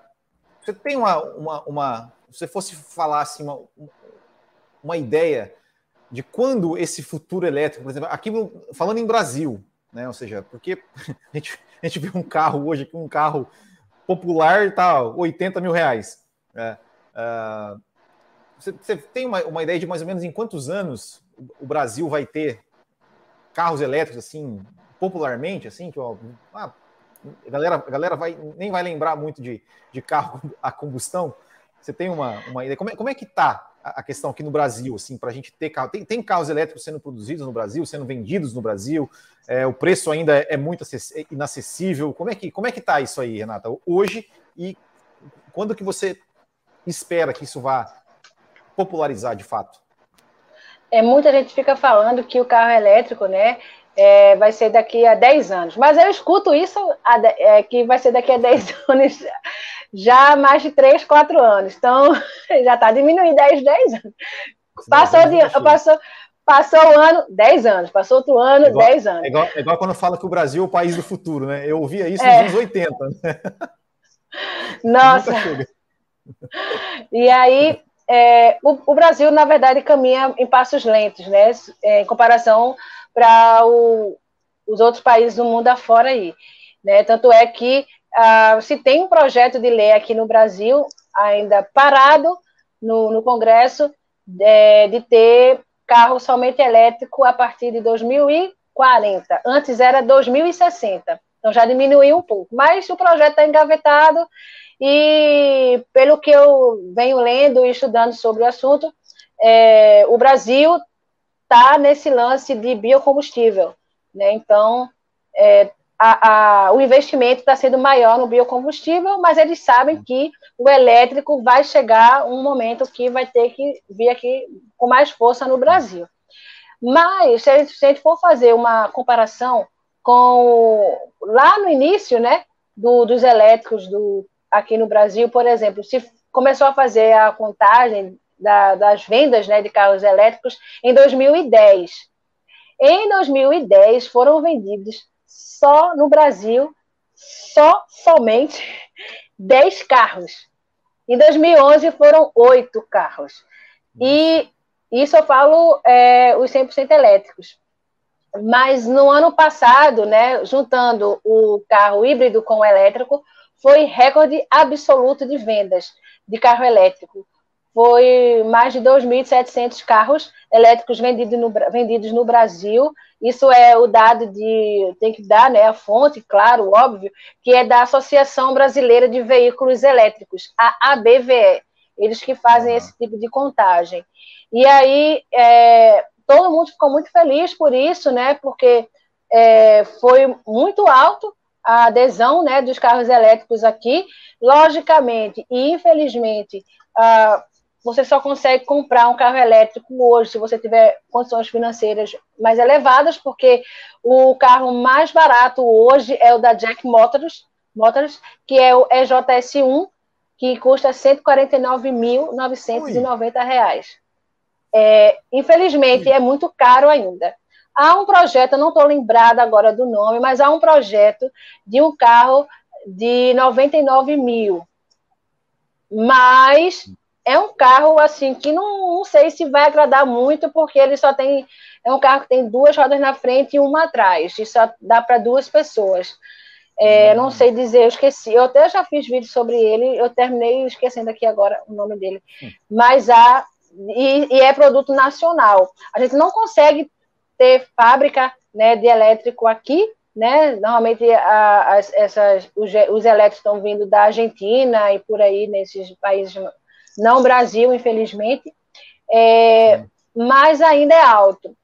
você tem uma, uma, uma, se você fosse falar assim, uma, uma ideia de quando esse futuro elétrico, por exemplo, aqui falando em Brasil, né? Ou seja, porque *laughs* a gente, a gente vê um carro hoje, um carro popular tá 80 mil reais. Né? Uh, você, você, tem uma, uma ideia de mais ou menos em quantos anos o Brasil vai ter carros elétricos assim, popularmente, assim, que ó, ah, a galera, a galera vai, nem vai lembrar muito de, de carro *laughs* a combustão. Você tem uma, uma ideia? Como é, como é que está a questão aqui no Brasil, assim, para a gente ter carro. Tem, tem, carros elétricos sendo produzidos no Brasil, sendo vendidos no Brasil, é, o preço ainda é muito é inacessível. Como é que como é que está isso aí, Renata, hoje e quando que você espera que isso vá popularizar de fato? É, muita gente fica falando que o carro elétrico, né, é, vai ser daqui a 10 anos. Mas eu escuto isso, é, que vai ser daqui a 10 *laughs* anos já há mais de 3, 4 anos. Então, *laughs* já está diminuindo 10, 10 anos. Passou, de, passou, passou o ano, 10 anos. Passou outro ano, é igual, 10 anos. É igual, é igual, quando fala que o Brasil é o país do futuro, né? Eu ouvia isso é. nos anos 80. Né? *laughs* Nossa. E aí, é, o, o, Brasil, na verdade, caminha em passos lentos, né? É, em comparação para os outros países do mundo afora aí. Né? Tanto é que uh, se tem um projeto de lei aqui no Brasil, ainda parado no, no Congresso, de, de ter carro somente elétrico a partir de 2040. Antes era 2060. Então já diminuiu um pouco. Mas o projeto está engavetado e, pelo que eu venho lendo e estudando sobre o assunto, é, o Brasil está nesse lance de biocombustível. Né? Então, é, a, a, o investimento está sendo maior no biocombustível, mas eles sabem que o elétrico vai chegar um momento que vai ter que vir aqui com mais força no Brasil. Mas, se a gente, for fazer uma comparação com lá no início né, do, dos elétricos do, aqui no Brasil, por exemplo, se começou a fazer a contagem da, das vendas né, de carros elétricos em 2010. Em 2010 foram vendidos só no Brasil, só somente *laughs* 10 carros. Em 2011 foram 8 carros. E isso eu falo é, os 100% elétricos. Mas no ano passado, né, juntando o carro híbrido com o elétrico, foi recorde absoluto de vendas de carro elétrico foi mais de 2.700 carros elétricos vendidos no, vendidos no Brasil. Isso é o dado de. tem que dar, né? A fonte, claro, óbvio, que é da Associação Brasileira de Veículos Elétricos, a ABVE. Eles que fazem uhum. esse tipo de contagem. E aí, é, todo mundo ficou muito feliz por isso, né? Porque é, foi muito alto a adesão né, dos carros elétricos aqui. Logicamente e infelizmente, ah, você só consegue comprar um carro elétrico hoje se você tiver condições financeiras mais elevadas, porque o carro mais barato hoje é o da Jack Motors, Motors que é o EJS1, que custa R$ 149.990. É, infelizmente, é muito caro ainda. Há um projeto, eu não estou lembrada agora do nome, mas há um projeto de um carro de 99 mil. Mas é um carro assim que não, não sei se vai agradar muito, porque ele só tem. É um carro que tem duas rodas na frente e uma atrás, e só dá para duas pessoas. É, não sei dizer, eu esqueci. Eu até já fiz vídeo sobre ele, eu terminei esquecendo aqui agora o nome dele. Hum. Mas há. E, e, é produto nacional. A gente não consegue ter fábrica né, de elétrico aqui, né? Normalmente a, as, essas, os, os elétricos estão vindo da Argentina e por aí nesses países, não Brasil, infelizmente, é, mas ainda é alto.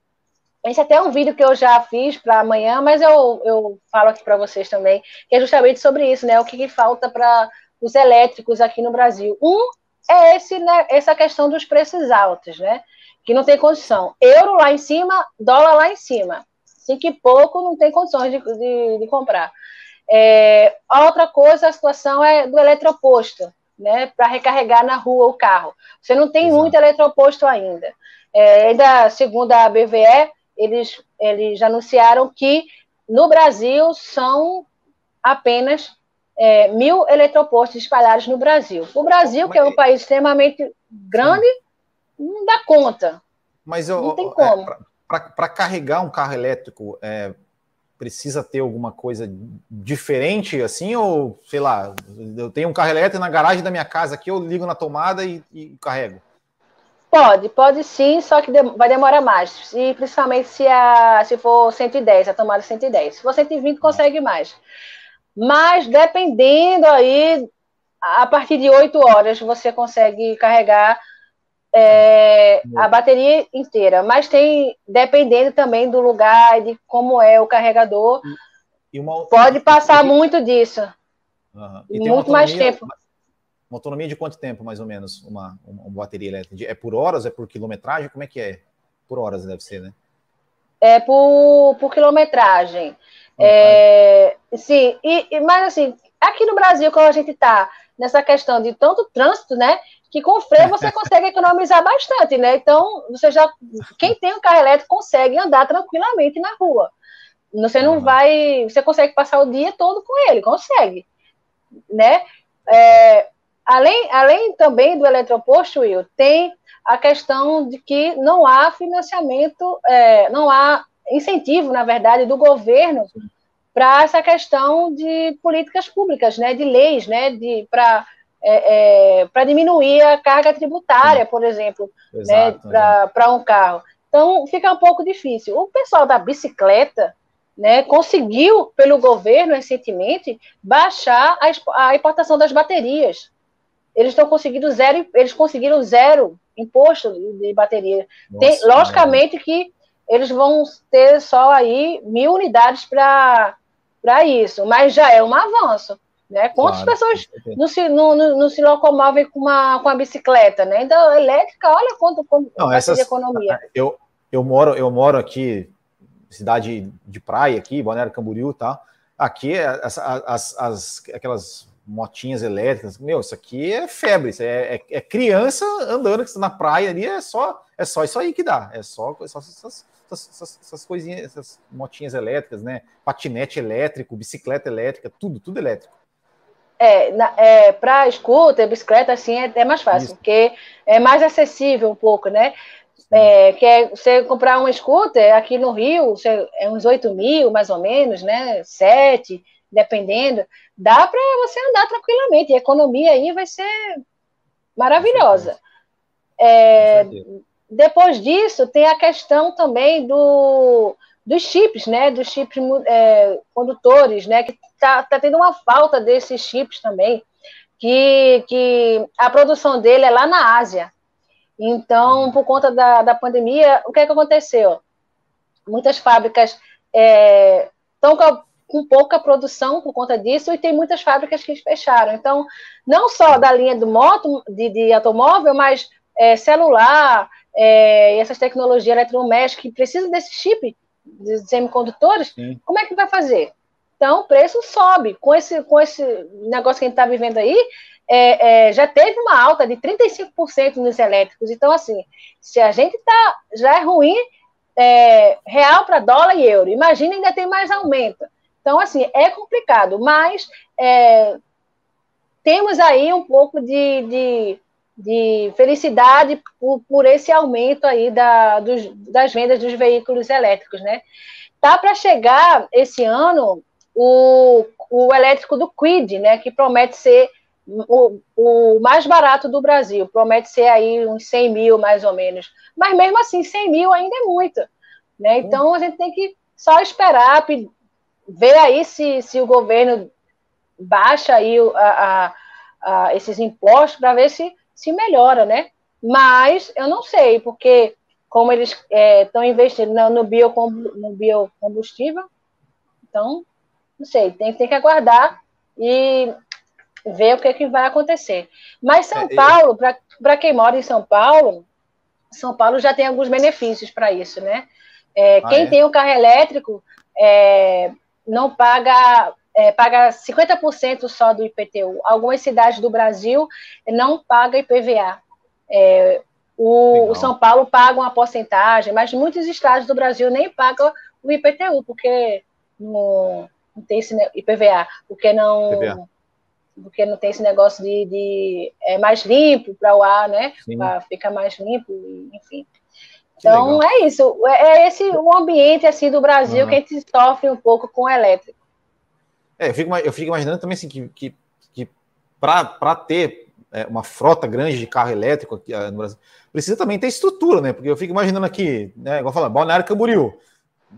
Esse é até um vídeo que eu já fiz para amanhã, mas eu, eu falo aqui para vocês também, que é justamente sobre isso, né? O que, que falta para os elétricos aqui no Brasil. Um é esse, né, essa questão dos preços altos, né? que não tem condição. Euro lá em cima, dólar lá em cima. Cinco e pouco não tem condições de, de, de comprar. É, outra coisa, a situação é do eletroposto, né? Para recarregar na rua o carro. Você não tem Exato. muito eletroposto ainda. É, ainda segundo a BVE, eles, eles anunciaram que no Brasil são apenas é, mil eletropostos espalhados no Brasil. O Brasil, que é um país extremamente grande, Sim não dá conta. Mas eu, não tem é, como. É, Para carregar um carro elétrico, é, precisa ter alguma coisa diferente assim? Ou, sei lá, eu tenho um carro elétrico na garagem da minha casa aqui, eu ligo na tomada e, e carrego? Pode, pode sim, só que vai demorar mais. E principalmente se, a, se for 110, a tomada 110. Se for 120, consegue mais. Mas dependendo aí, a partir de 8 horas você consegue carregar é, a bateria inteira, mas tem, dependendo também do lugar, de como é o carregador, uma, pode passar muito disso. Uhum. muito mais tempo. Uma autonomia de quanto tempo, mais ou menos, uma, uma, uma, bateria elétrica? É por horas? É por quilometragem? Como é que é? Por horas deve ser, né? É por, por quilometragem. é, sim, e, mas assim, aqui no Brasil, como a gente está nessa questão de tanto trânsito, né? Que com freio você *laughs* consegue economizar bastante, né? Então, você já quem tem um carro elétrico consegue andar tranquilamente na rua. Você não vai, você consegue passar o dia todo com ele, consegue, né? É, além, além também do eletroposto, Will, tem a questão de que não há financiamento, é, não há incentivo, na verdade, do governo para essa questão de políticas públicas, né? De leis, né? De para é, é, para diminuir a carga tributária, por exemplo, né, para um carro. Então, fica um pouco difícil. O pessoal da bicicleta né, conseguiu, pelo governo recentemente, baixar a, a importação das baterias. Eles estão conseguindo zero, eles conseguiram zero imposto de, bateria. Nossa, Tem, logicamente que eles vão ter só aí mil unidades para isso, mas já é um avanço. Né? Quantas claro, pessoas não se, não, não, se locomovem com uma, com a bicicleta? Né? Então, elétrica, olha quanto, quanto não, essas, de economia. *laughs* Eu, eu, moro, eu moro aqui, cidade de praia, aqui, Balneário Camboriú tá? Aqui, as, as, as, aquelas motinhas elétricas, meu, isso aqui é febre, isso é, é, é, criança andando na praia ali, é só, é só isso aí que dá, é só, é só essas, essas, essas, coisinhas, essas motinhas elétricas, né? Patinete elétrico, bicicleta elétrica, tudo, tudo elétrico. É, é, para scooter, bicicleta, assim, é, é mais fácil, Isso. porque é mais acessível um pouco, né? É, que é você comprar um scooter aqui no Rio, você, é uns 8 mil, mais ou menos, né? 7, dependendo. Dá para você andar tranquilamente. E a economia aí vai ser maravilhosa. É, depois disso, tem a questão também do, dos chips, né? Dos chips é, condutores, né? Que está tá tendo uma falta desses chips também, que, que a produção dele é lá na Ásia. Então, por conta da, da pandemia, o que, é que aconteceu? Muitas fábricas estão é, com, com pouca produção por conta disso e tem muitas fábricas que fecharam. Então, não só da linha do moto, de, de automóvel, mas é, celular, é, essas tecnologias eletrodomésticas que precisam desse chip de semicondutores, Sim. como é que vai fazer? Então, o preço sobe. Com esse, com esse negócio que a gente está vivendo aí, é, é, já teve uma alta de 35% nos elétricos. Então, assim, se a gente tá, já é ruim, é, real para dólar e euro, imagina ainda tem mais aumento. Então, assim, é complicado, mas é, temos aí um pouco de, de de felicidade por, por esse aumento aí da, dos, das vendas dos veículos elétricos, né? Tá para chegar esse ano o, o elétrico do Quid, né? Que promete ser o, o mais barato do Brasil, promete ser aí uns 100 mil mais ou menos. Mas mesmo assim, 100 mil ainda é muito, né? Então a gente tem que só esperar, ver aí se, se o governo baixa aí a, a, a esses impostos para ver se se melhora, né? Mas eu não sei, porque como eles estão é, investindo no, no, biocom, no biocombustível, então, não sei, tem, tem que aguardar e ver o que, é que vai acontecer. Mas São é, Paulo, para quem mora em São Paulo, São Paulo já tem alguns benefícios para isso, né? É, ah, quem é? tem um carro elétrico é, não paga é, paga 50% só do IPTU. Algumas cidades do Brasil não pagam IPVA. É, o, o, São Paulo paga uma porcentagem, mas muitos estados do Brasil nem pagam o IPTU, porque não, não tem esse IPVA, porque não, IPVA. porque não tem esse negócio de, de é mais limpo para o ar, né? Fica mais limpo, enfim. Então é isso, é, é esse o ambiente assim do Brasil uhum. que a gente sofre um pouco com o elétrico. É, eu fico, eu fico imaginando também assim que, que, que para ter é, uma frota grande de carro elétrico aqui uh, no Brasil, precisa também ter estrutura, né? Porque eu fico imaginando aqui, né? Igual falando, Balneário Camboriú.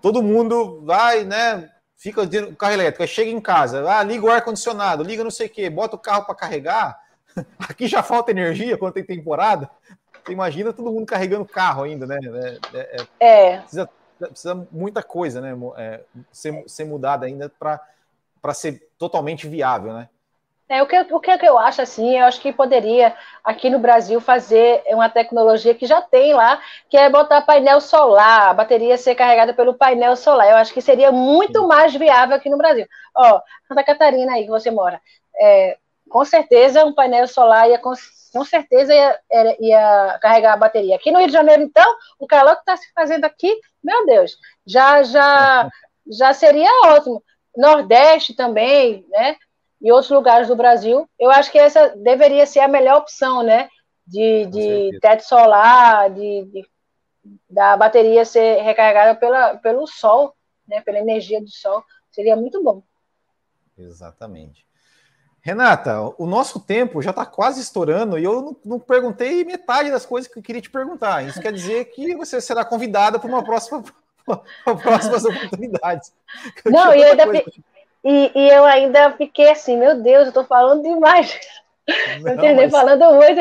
Todo mundo vai, né? Fica o carro elétrico, chega em casa, ah, liga o ar-condicionado, liga não sei o quê, bota o carro para carregar. *laughs* Aqui já falta energia quando tem temporada. Você imagina todo mundo carregando carro ainda, né? É. é, é, é. Precisa, precisa muita coisa, né? É, ser, ser mudada ainda para para ser totalmente viável, né? É, o, que, o que eu acho assim, eu acho que poderia aqui no Brasil fazer uma tecnologia que já tem lá, que é botar painel solar, a bateria ser carregada pelo painel solar. Eu acho que seria muito mais viável aqui no Brasil. Ó, Santa Catarina aí que você mora, é, com certeza um painel solar ia com, com certeza ia, ia, carregar a bateria. Aqui no Rio de Janeiro, então, o calor que está se fazendo aqui, meu Deus, já já *laughs* já seria ótimo. Nordeste também, né? E outros lugares do Brasil. Eu acho que essa deveria ser a melhor opção, né? De, de teto solar, de, de, da bateria ser recarregada pela, pelo sol, né? Pela energia do sol. Seria muito bom. Exatamente. Renata, o nosso tempo já está quase estourando e eu não, não, perguntei metade das coisas que eu queria te perguntar. Isso quer dizer que você será convidada para uma próxima *laughs* próximas oportunidades. Não, e, ainda e, e, eu ainda fiquei assim, meu Deus, eu estou falando demais. Não, eu mas... falando muito.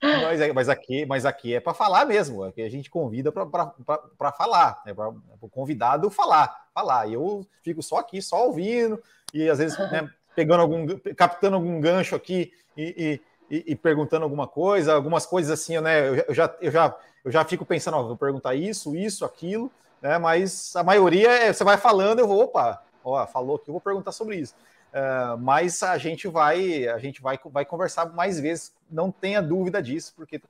Mas, é, mas, aqui, mas aqui é para falar mesmo, aqui a gente convida para falar, né, para o convidado falar, falar. E eu fico só aqui, só ouvindo, e às vezes né, pegando algum, captando algum gancho aqui e, e, e, perguntando alguma coisa, algumas coisas assim, né? Eu já, eu já, eu já fico pensando, ó, vou perguntar isso, isso, aquilo, né? Mas a maioria é, você vai falando, eu vou, opa, ó, falou que eu vou perguntar sobre isso. Uh, mas a gente vai, a gente vai, vai conversar mais vezes, não tenha dúvida disso, porque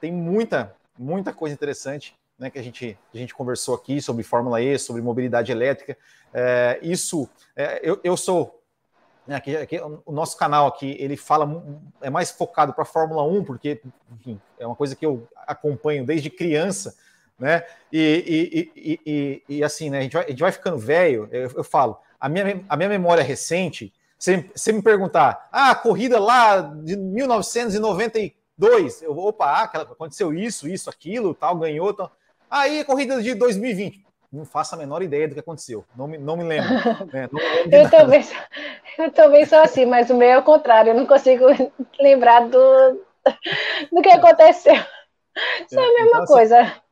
tem muita, muita coisa interessante né, que a gente, a gente conversou aqui sobre Fórmula E, sobre mobilidade elétrica. É, isso, é, eu, eu sou. Né, aqui, aqui, o nosso canal aqui, ele fala, é mais focado para Fórmula 1, porque enfim, é uma coisa que eu acompanho desde criança né? E, e, e, e, assim, né? A gente vai, a gente vai ficando velho. Eu, eu, falo, a minha, a minha memória recente. Você, você me perguntar, ah, a corrida lá de 1992, eu, opa, ah, aconteceu isso, isso, aquilo, tal, ganhou, tal. Aí, a corrida de 2020, não faço a menor ideia do que aconteceu, não me, não me lembro. *laughs* Né? Não me lembro eu, também, eu também sou assim, mas o meu é o contrário, eu não consigo *laughs* lembrar do, do que aconteceu. Isso é, a mesma então, assim, coisa. Assim, É,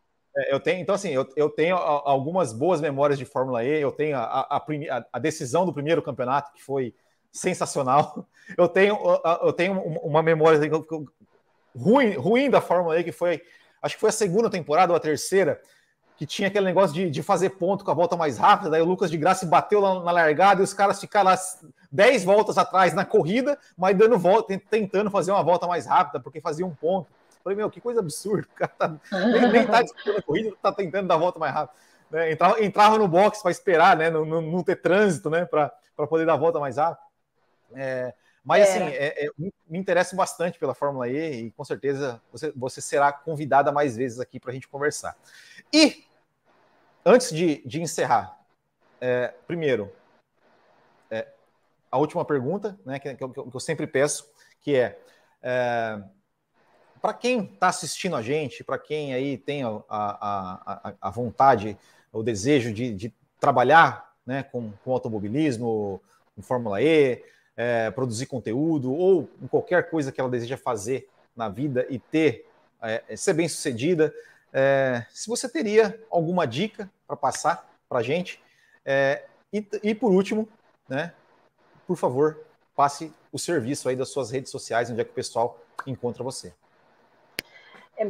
eu tenho, então assim, eu, eu tenho algumas boas memórias de Fórmula E. Eu tenho a, a, a, decisão do primeiro campeonato que foi sensacional. *laughs* Eu tenho, eu tenho uma memória ruim, ruim da Fórmula E que foi, acho que foi a segunda temporada ou a terceira, que tinha aquele negócio de, de fazer ponto com a volta mais rápida. Daí o Lucas de Graça bateu lá na largada e os caras ficaram lá 10 voltas atrás na corrida, mas dando volta, tentando fazer uma volta mais rápida, porque fazia um ponto. Falei, meu, que coisa absurda. O cara tá, nem, nem tá disputando a corrida, tá tentando dar a volta mais rápido. Né? Entrava, entrava no box para esperar, né? Não, não, não, ter trânsito, né? Para poder dar a volta mais rápido. É, mas é. assim, é, é, me interessa bastante pela Fórmula E e com certeza você, você será convidada mais vezes aqui para a gente conversar. E antes de, de encerrar, é, primeiro, é, a última pergunta, né, que, que, eu, que, eu, sempre peço, que é para quem está assistindo a gente, para quem aí tem a, a, a, vontade, o desejo de, de trabalhar né, com, com automobilismo, com Fórmula E, é, produzir conteúdo ou em qualquer coisa que ela deseja fazer na vida e ter é, ser bem sucedida, é, se você teria alguma dica para passar para a gente é, e, e, por último, né, por favor, passe o serviço aí das suas redes sociais, onde é que o pessoal encontra você.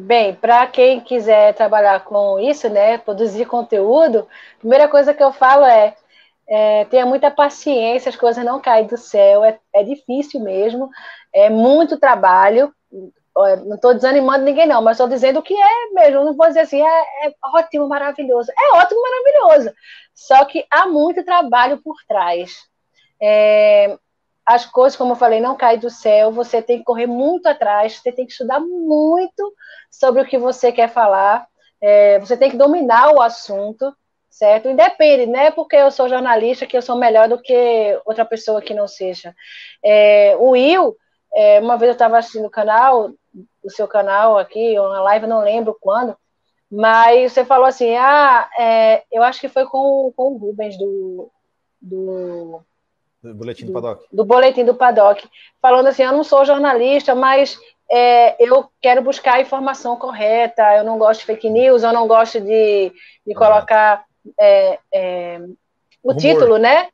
Bem, para quem quiser trabalhar com isso, né, produzir conteúdo, a primeira coisa que eu falo é, é tenha muita paciência, as coisas não caem do céu, é, é difícil mesmo, é muito trabalho. Não estou desanimando ninguém, não, mas estou dizendo que é mesmo. Não vou dizer assim, é, é ótimo, maravilhoso. É ótimo, maravilhoso. Só que há muito trabalho por trás. É, as coisas, como eu falei, não caem do céu, você tem que correr muito atrás, você tem que estudar muito sobre o que você quer falar, é, você tem que dominar o assunto, certo? Independe, não é porque eu sou jornalista que eu sou melhor do que outra pessoa que não seja. É, o Will, é, uma vez eu estava assistindo o canal, o seu canal aqui, uma live, não lembro quando, mas você falou assim, ah, é, eu acho que foi com, com o Rubens do, do do Boletim do, do Paddock. Do Boletim do Paddock. Falando assim, eu não sou jornalista, mas é, eu quero buscar a informação correta, eu não gosto de fake news, eu não gosto de, de colocar é, é, o rumor. título, né?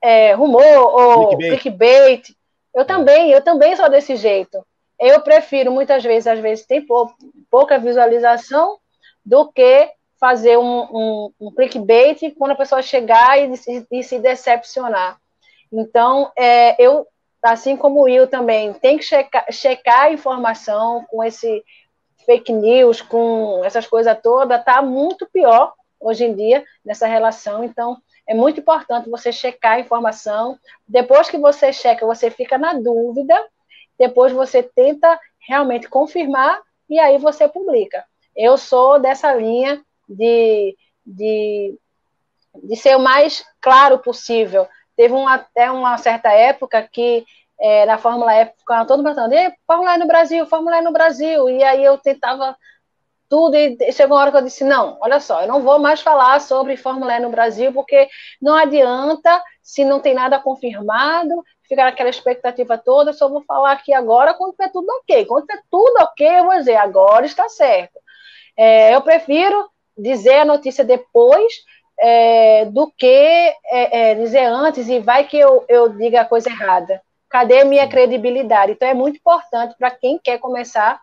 É, rumor ou clickbait. clickbait. Eu também, eu também sou desse jeito. Eu prefiro, muitas vezes, às vezes tem pou, pouca visualização, do que fazer um, um, um clickbait quando a pessoa chegar e, e, e se decepcionar. Então, é, eu, assim como o Will também, tem que checar, checar a informação com esse fake news, com essas coisas todas, está muito pior hoje em dia nessa relação. Então, é muito importante você checar a informação. Depois que você checa, você fica na dúvida, depois você tenta realmente confirmar e aí você publica. Eu sou dessa linha de, de, de ser o mais claro possível. Teve uma, até uma certa época que é, na Fórmula E ficava todo mundo Fórmula E no Brasil, Fórmula E no Brasil, e aí eu tentava tudo, e chegou uma hora que eu disse, não, olha só, eu não vou mais falar sobre Fórmula E no Brasil, porque não adianta se não tem nada confirmado, ficar aquela expectativa toda, eu só vou falar aqui agora quando é tudo ok. Quando é tudo ok, eu vou dizer, agora está certo. É, eu prefiro dizer a notícia depois é, do que é, é, dizer antes e vai que eu, eu diga a coisa errada. Cadê a minha credibilidade? Então é muito importante para quem quer começar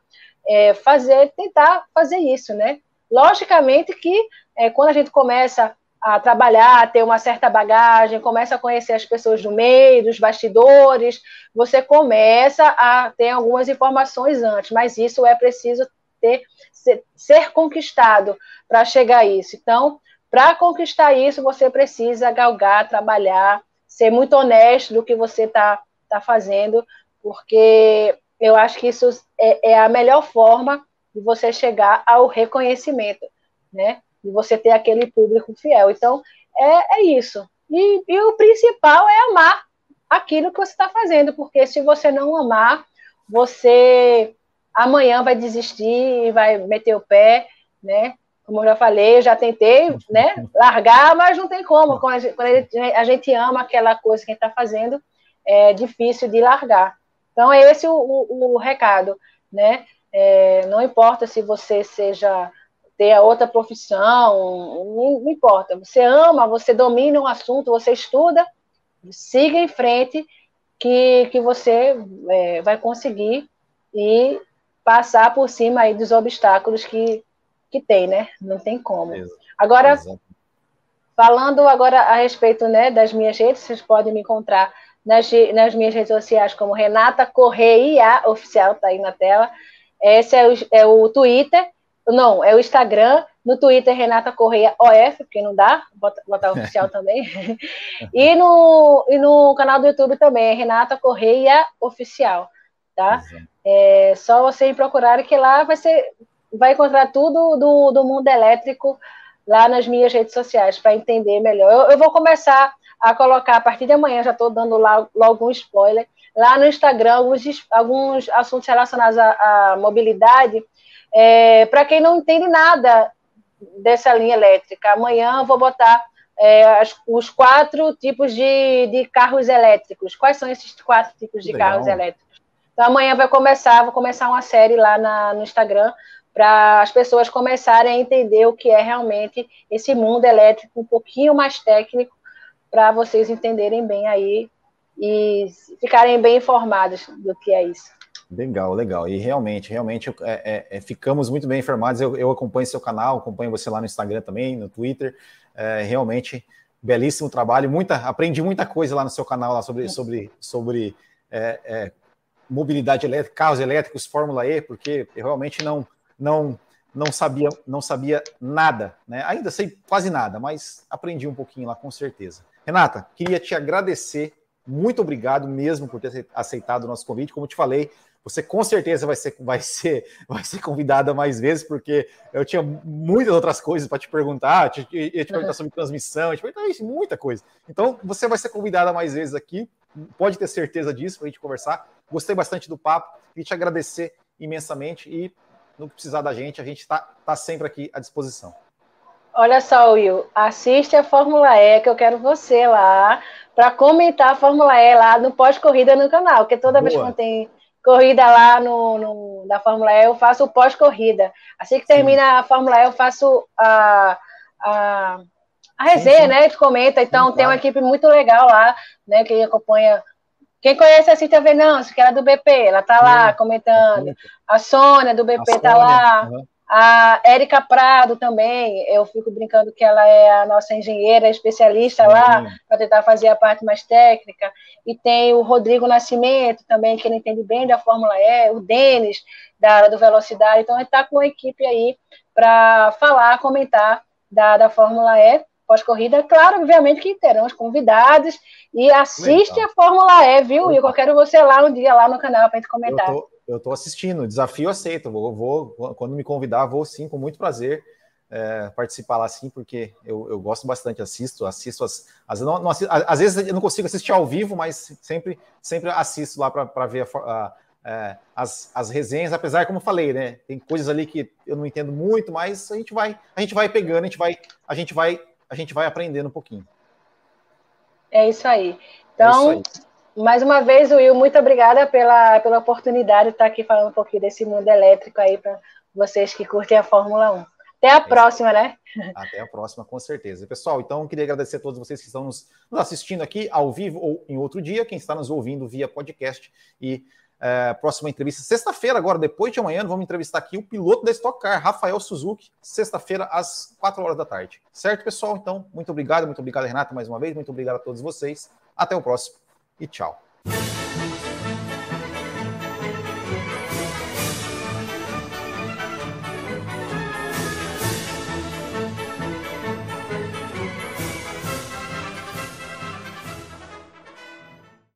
é, fazer, tentar fazer isso, né? Logicamente que é, quando a gente começa a trabalhar, a ter uma certa bagagem, começa a conhecer as pessoas do meio, dos bastidores, você começa a ter algumas informações antes, mas isso é preciso ter ser, ser conquistado para chegar a isso. Então, para conquistar isso, você precisa galgar, trabalhar, ser muito honesto do que você está tá fazendo, porque eu acho que isso é, é, a melhor forma de você chegar ao reconhecimento, né? De você ter aquele público fiel. Então, é, é isso. E, e o principal é amar aquilo que você está fazendo, porque se você não amar, você amanhã vai desistir, vai meter o pé, né? Como eu já falei, eu já tentei, né, *laughs* largar, mas não tem como. Quando a gente, quando a gente ama aquela coisa que a gente está fazendo, é difícil de largar. Então, é esse o, o, o recado, né? É, não importa se você seja ter a outra profissão, não, não importa. Você ama, você domina um assunto, você estuda, siga em frente, que, que você é, vai conseguir e passar por cima aí dos obstáculos que, que tem, né? Não tem como. Agora, Exato. falando agora a respeito né, das minhas redes, vocês podem me encontrar nas, nas minhas redes sociais como Renata Correia Oficial, tá aí na tela. Esse é o, é o Twitter, não, é o Instagram. No Twitter, Renata Correia OF, porque não dá, botar, botar *laughs* oficial também. e, no, e no canal do YouTube também, é Renata Correia Oficial, tá? É só você procurar que lá vai ser, vai encontrar tudo do, do mundo elétrico lá nas minhas redes sociais para entender melhor. Eu, eu, vou começar a colocar a partir de amanhã, já estou dando lá logo um spoiler, lá no Instagram alguns, alguns assuntos relacionados à, à mobilidade, é, para quem não entende nada dessa linha elétrica. Amanhã eu vou botar é, as, os quatro tipos de, de, carros elétricos. Quais são esses quatro tipos de Legal. carros elétricos? Então amanhã vai começar, vou começar uma série lá na, no Instagram para as pessoas começarem a entender o que é realmente esse mundo elétrico um pouquinho mais técnico para vocês entenderem bem aí e ficarem bem informados do que é isso. Legal, legal. E realmente, realmente é, é, é, ficamos muito bem informados. Eu, eu, acompanho seu canal, acompanho você lá no Instagram também, no Twitter. É, realmente, belíssimo trabalho. Muita, aprendi muita coisa lá no seu canal lá sobre, sobre, sobre é, é, mobilidade elétrica, carros elétricos, Fórmula E, porque eu realmente não, não, não sabia, não sabia nada, né? Ainda sei quase nada, mas aprendi um pouquinho lá com certeza. Renata, queria te agradecer muito obrigado mesmo por ter aceitado o nosso convite. Como te falei, você com certeza vai ser, vai ser, *laughs* vai ser convidada mais vezes, porque eu tinha muitas outras coisas para te perguntar, te, ia te perguntar sobre transmissão, te perguntar isso, muita coisa. Então, você vai ser convidada mais vezes aqui, pode ter certeza disso para a gente conversar. Gostei bastante do papo, e te agradecer imensamente e não precisar da gente, a gente está tá sempre aqui à disposição. Olha só, Will, assiste a Fórmula E, que eu quero você lá, para comentar a Fórmula E lá no pós-corrida no canal, porque toda Boa. vez que tem corrida lá no, no, da Fórmula E, eu faço o pós-corrida. Assim que termina sim. a Fórmula E, eu faço a, a, a resenha, sim, sim. né? A gente comenta. Então, tem uma equipe muito legal lá, né? Que acompanha. Quem conhece assim também, não, que era do BP, ela tá lá comentando. A Sônia do BP a tá Sônia. lá. Uhum. A Érica Prado também, eu fico brincando que ela é a nossa engenheira especialista Sim. lá, para tentar fazer a parte mais técnica. E tem o Rodrigo Nascimento também, que ele entende bem da Fórmula E, o Denis, da área do Velocidade. Então, ele está com a equipe aí para falar, comentar da, da Fórmula E pós-corrida. Claro, obviamente que terão convidados e assiste Legal. a Fórmula E, viu? E eu quero você lá um dia, lá no canal, para a gente comentar. Eu tô eu estou assistindo, desafio aceito. Vou, vou, quando me convidar, vou sim, com muito prazer é, participar lá sim, porque eu, eu gosto bastante, assisto, assisto as, as não, não assisto, às vezes eu não consigo assistir ao vivo, mas sempre, sempre assisto lá para ver a, a, é, as, as resenhas, apesar, como eu falei, né? Tem coisas ali que eu não entendo muito, mas a gente vai, a gente vai pegando, a gente vai, a gente vai, a gente vai aprendendo um pouquinho. É isso aí. Então, é isso aí. Mais uma vez, Will, muito obrigada pela, pela oportunidade de estar aqui falando um pouquinho desse mundo elétrico aí para vocês que curtem a Fórmula 1. Até a é próxima, né? Até a próxima, com certeza. Pessoal, então queria agradecer a todos vocês que estão nos, nos assistindo aqui ao vivo ou em outro dia, quem está nos ouvindo via podcast. E é, próxima entrevista, sexta-feira, agora, depois de amanhã, vamos entrevistar aqui o piloto da Stock Car, Rafael Suzuki, sexta-feira, às 4 horas da tarde. Certo, pessoal? Então, muito obrigado, muito obrigado, Renato, mais uma vez, muito obrigado a todos vocês. Até o próximo e tchau.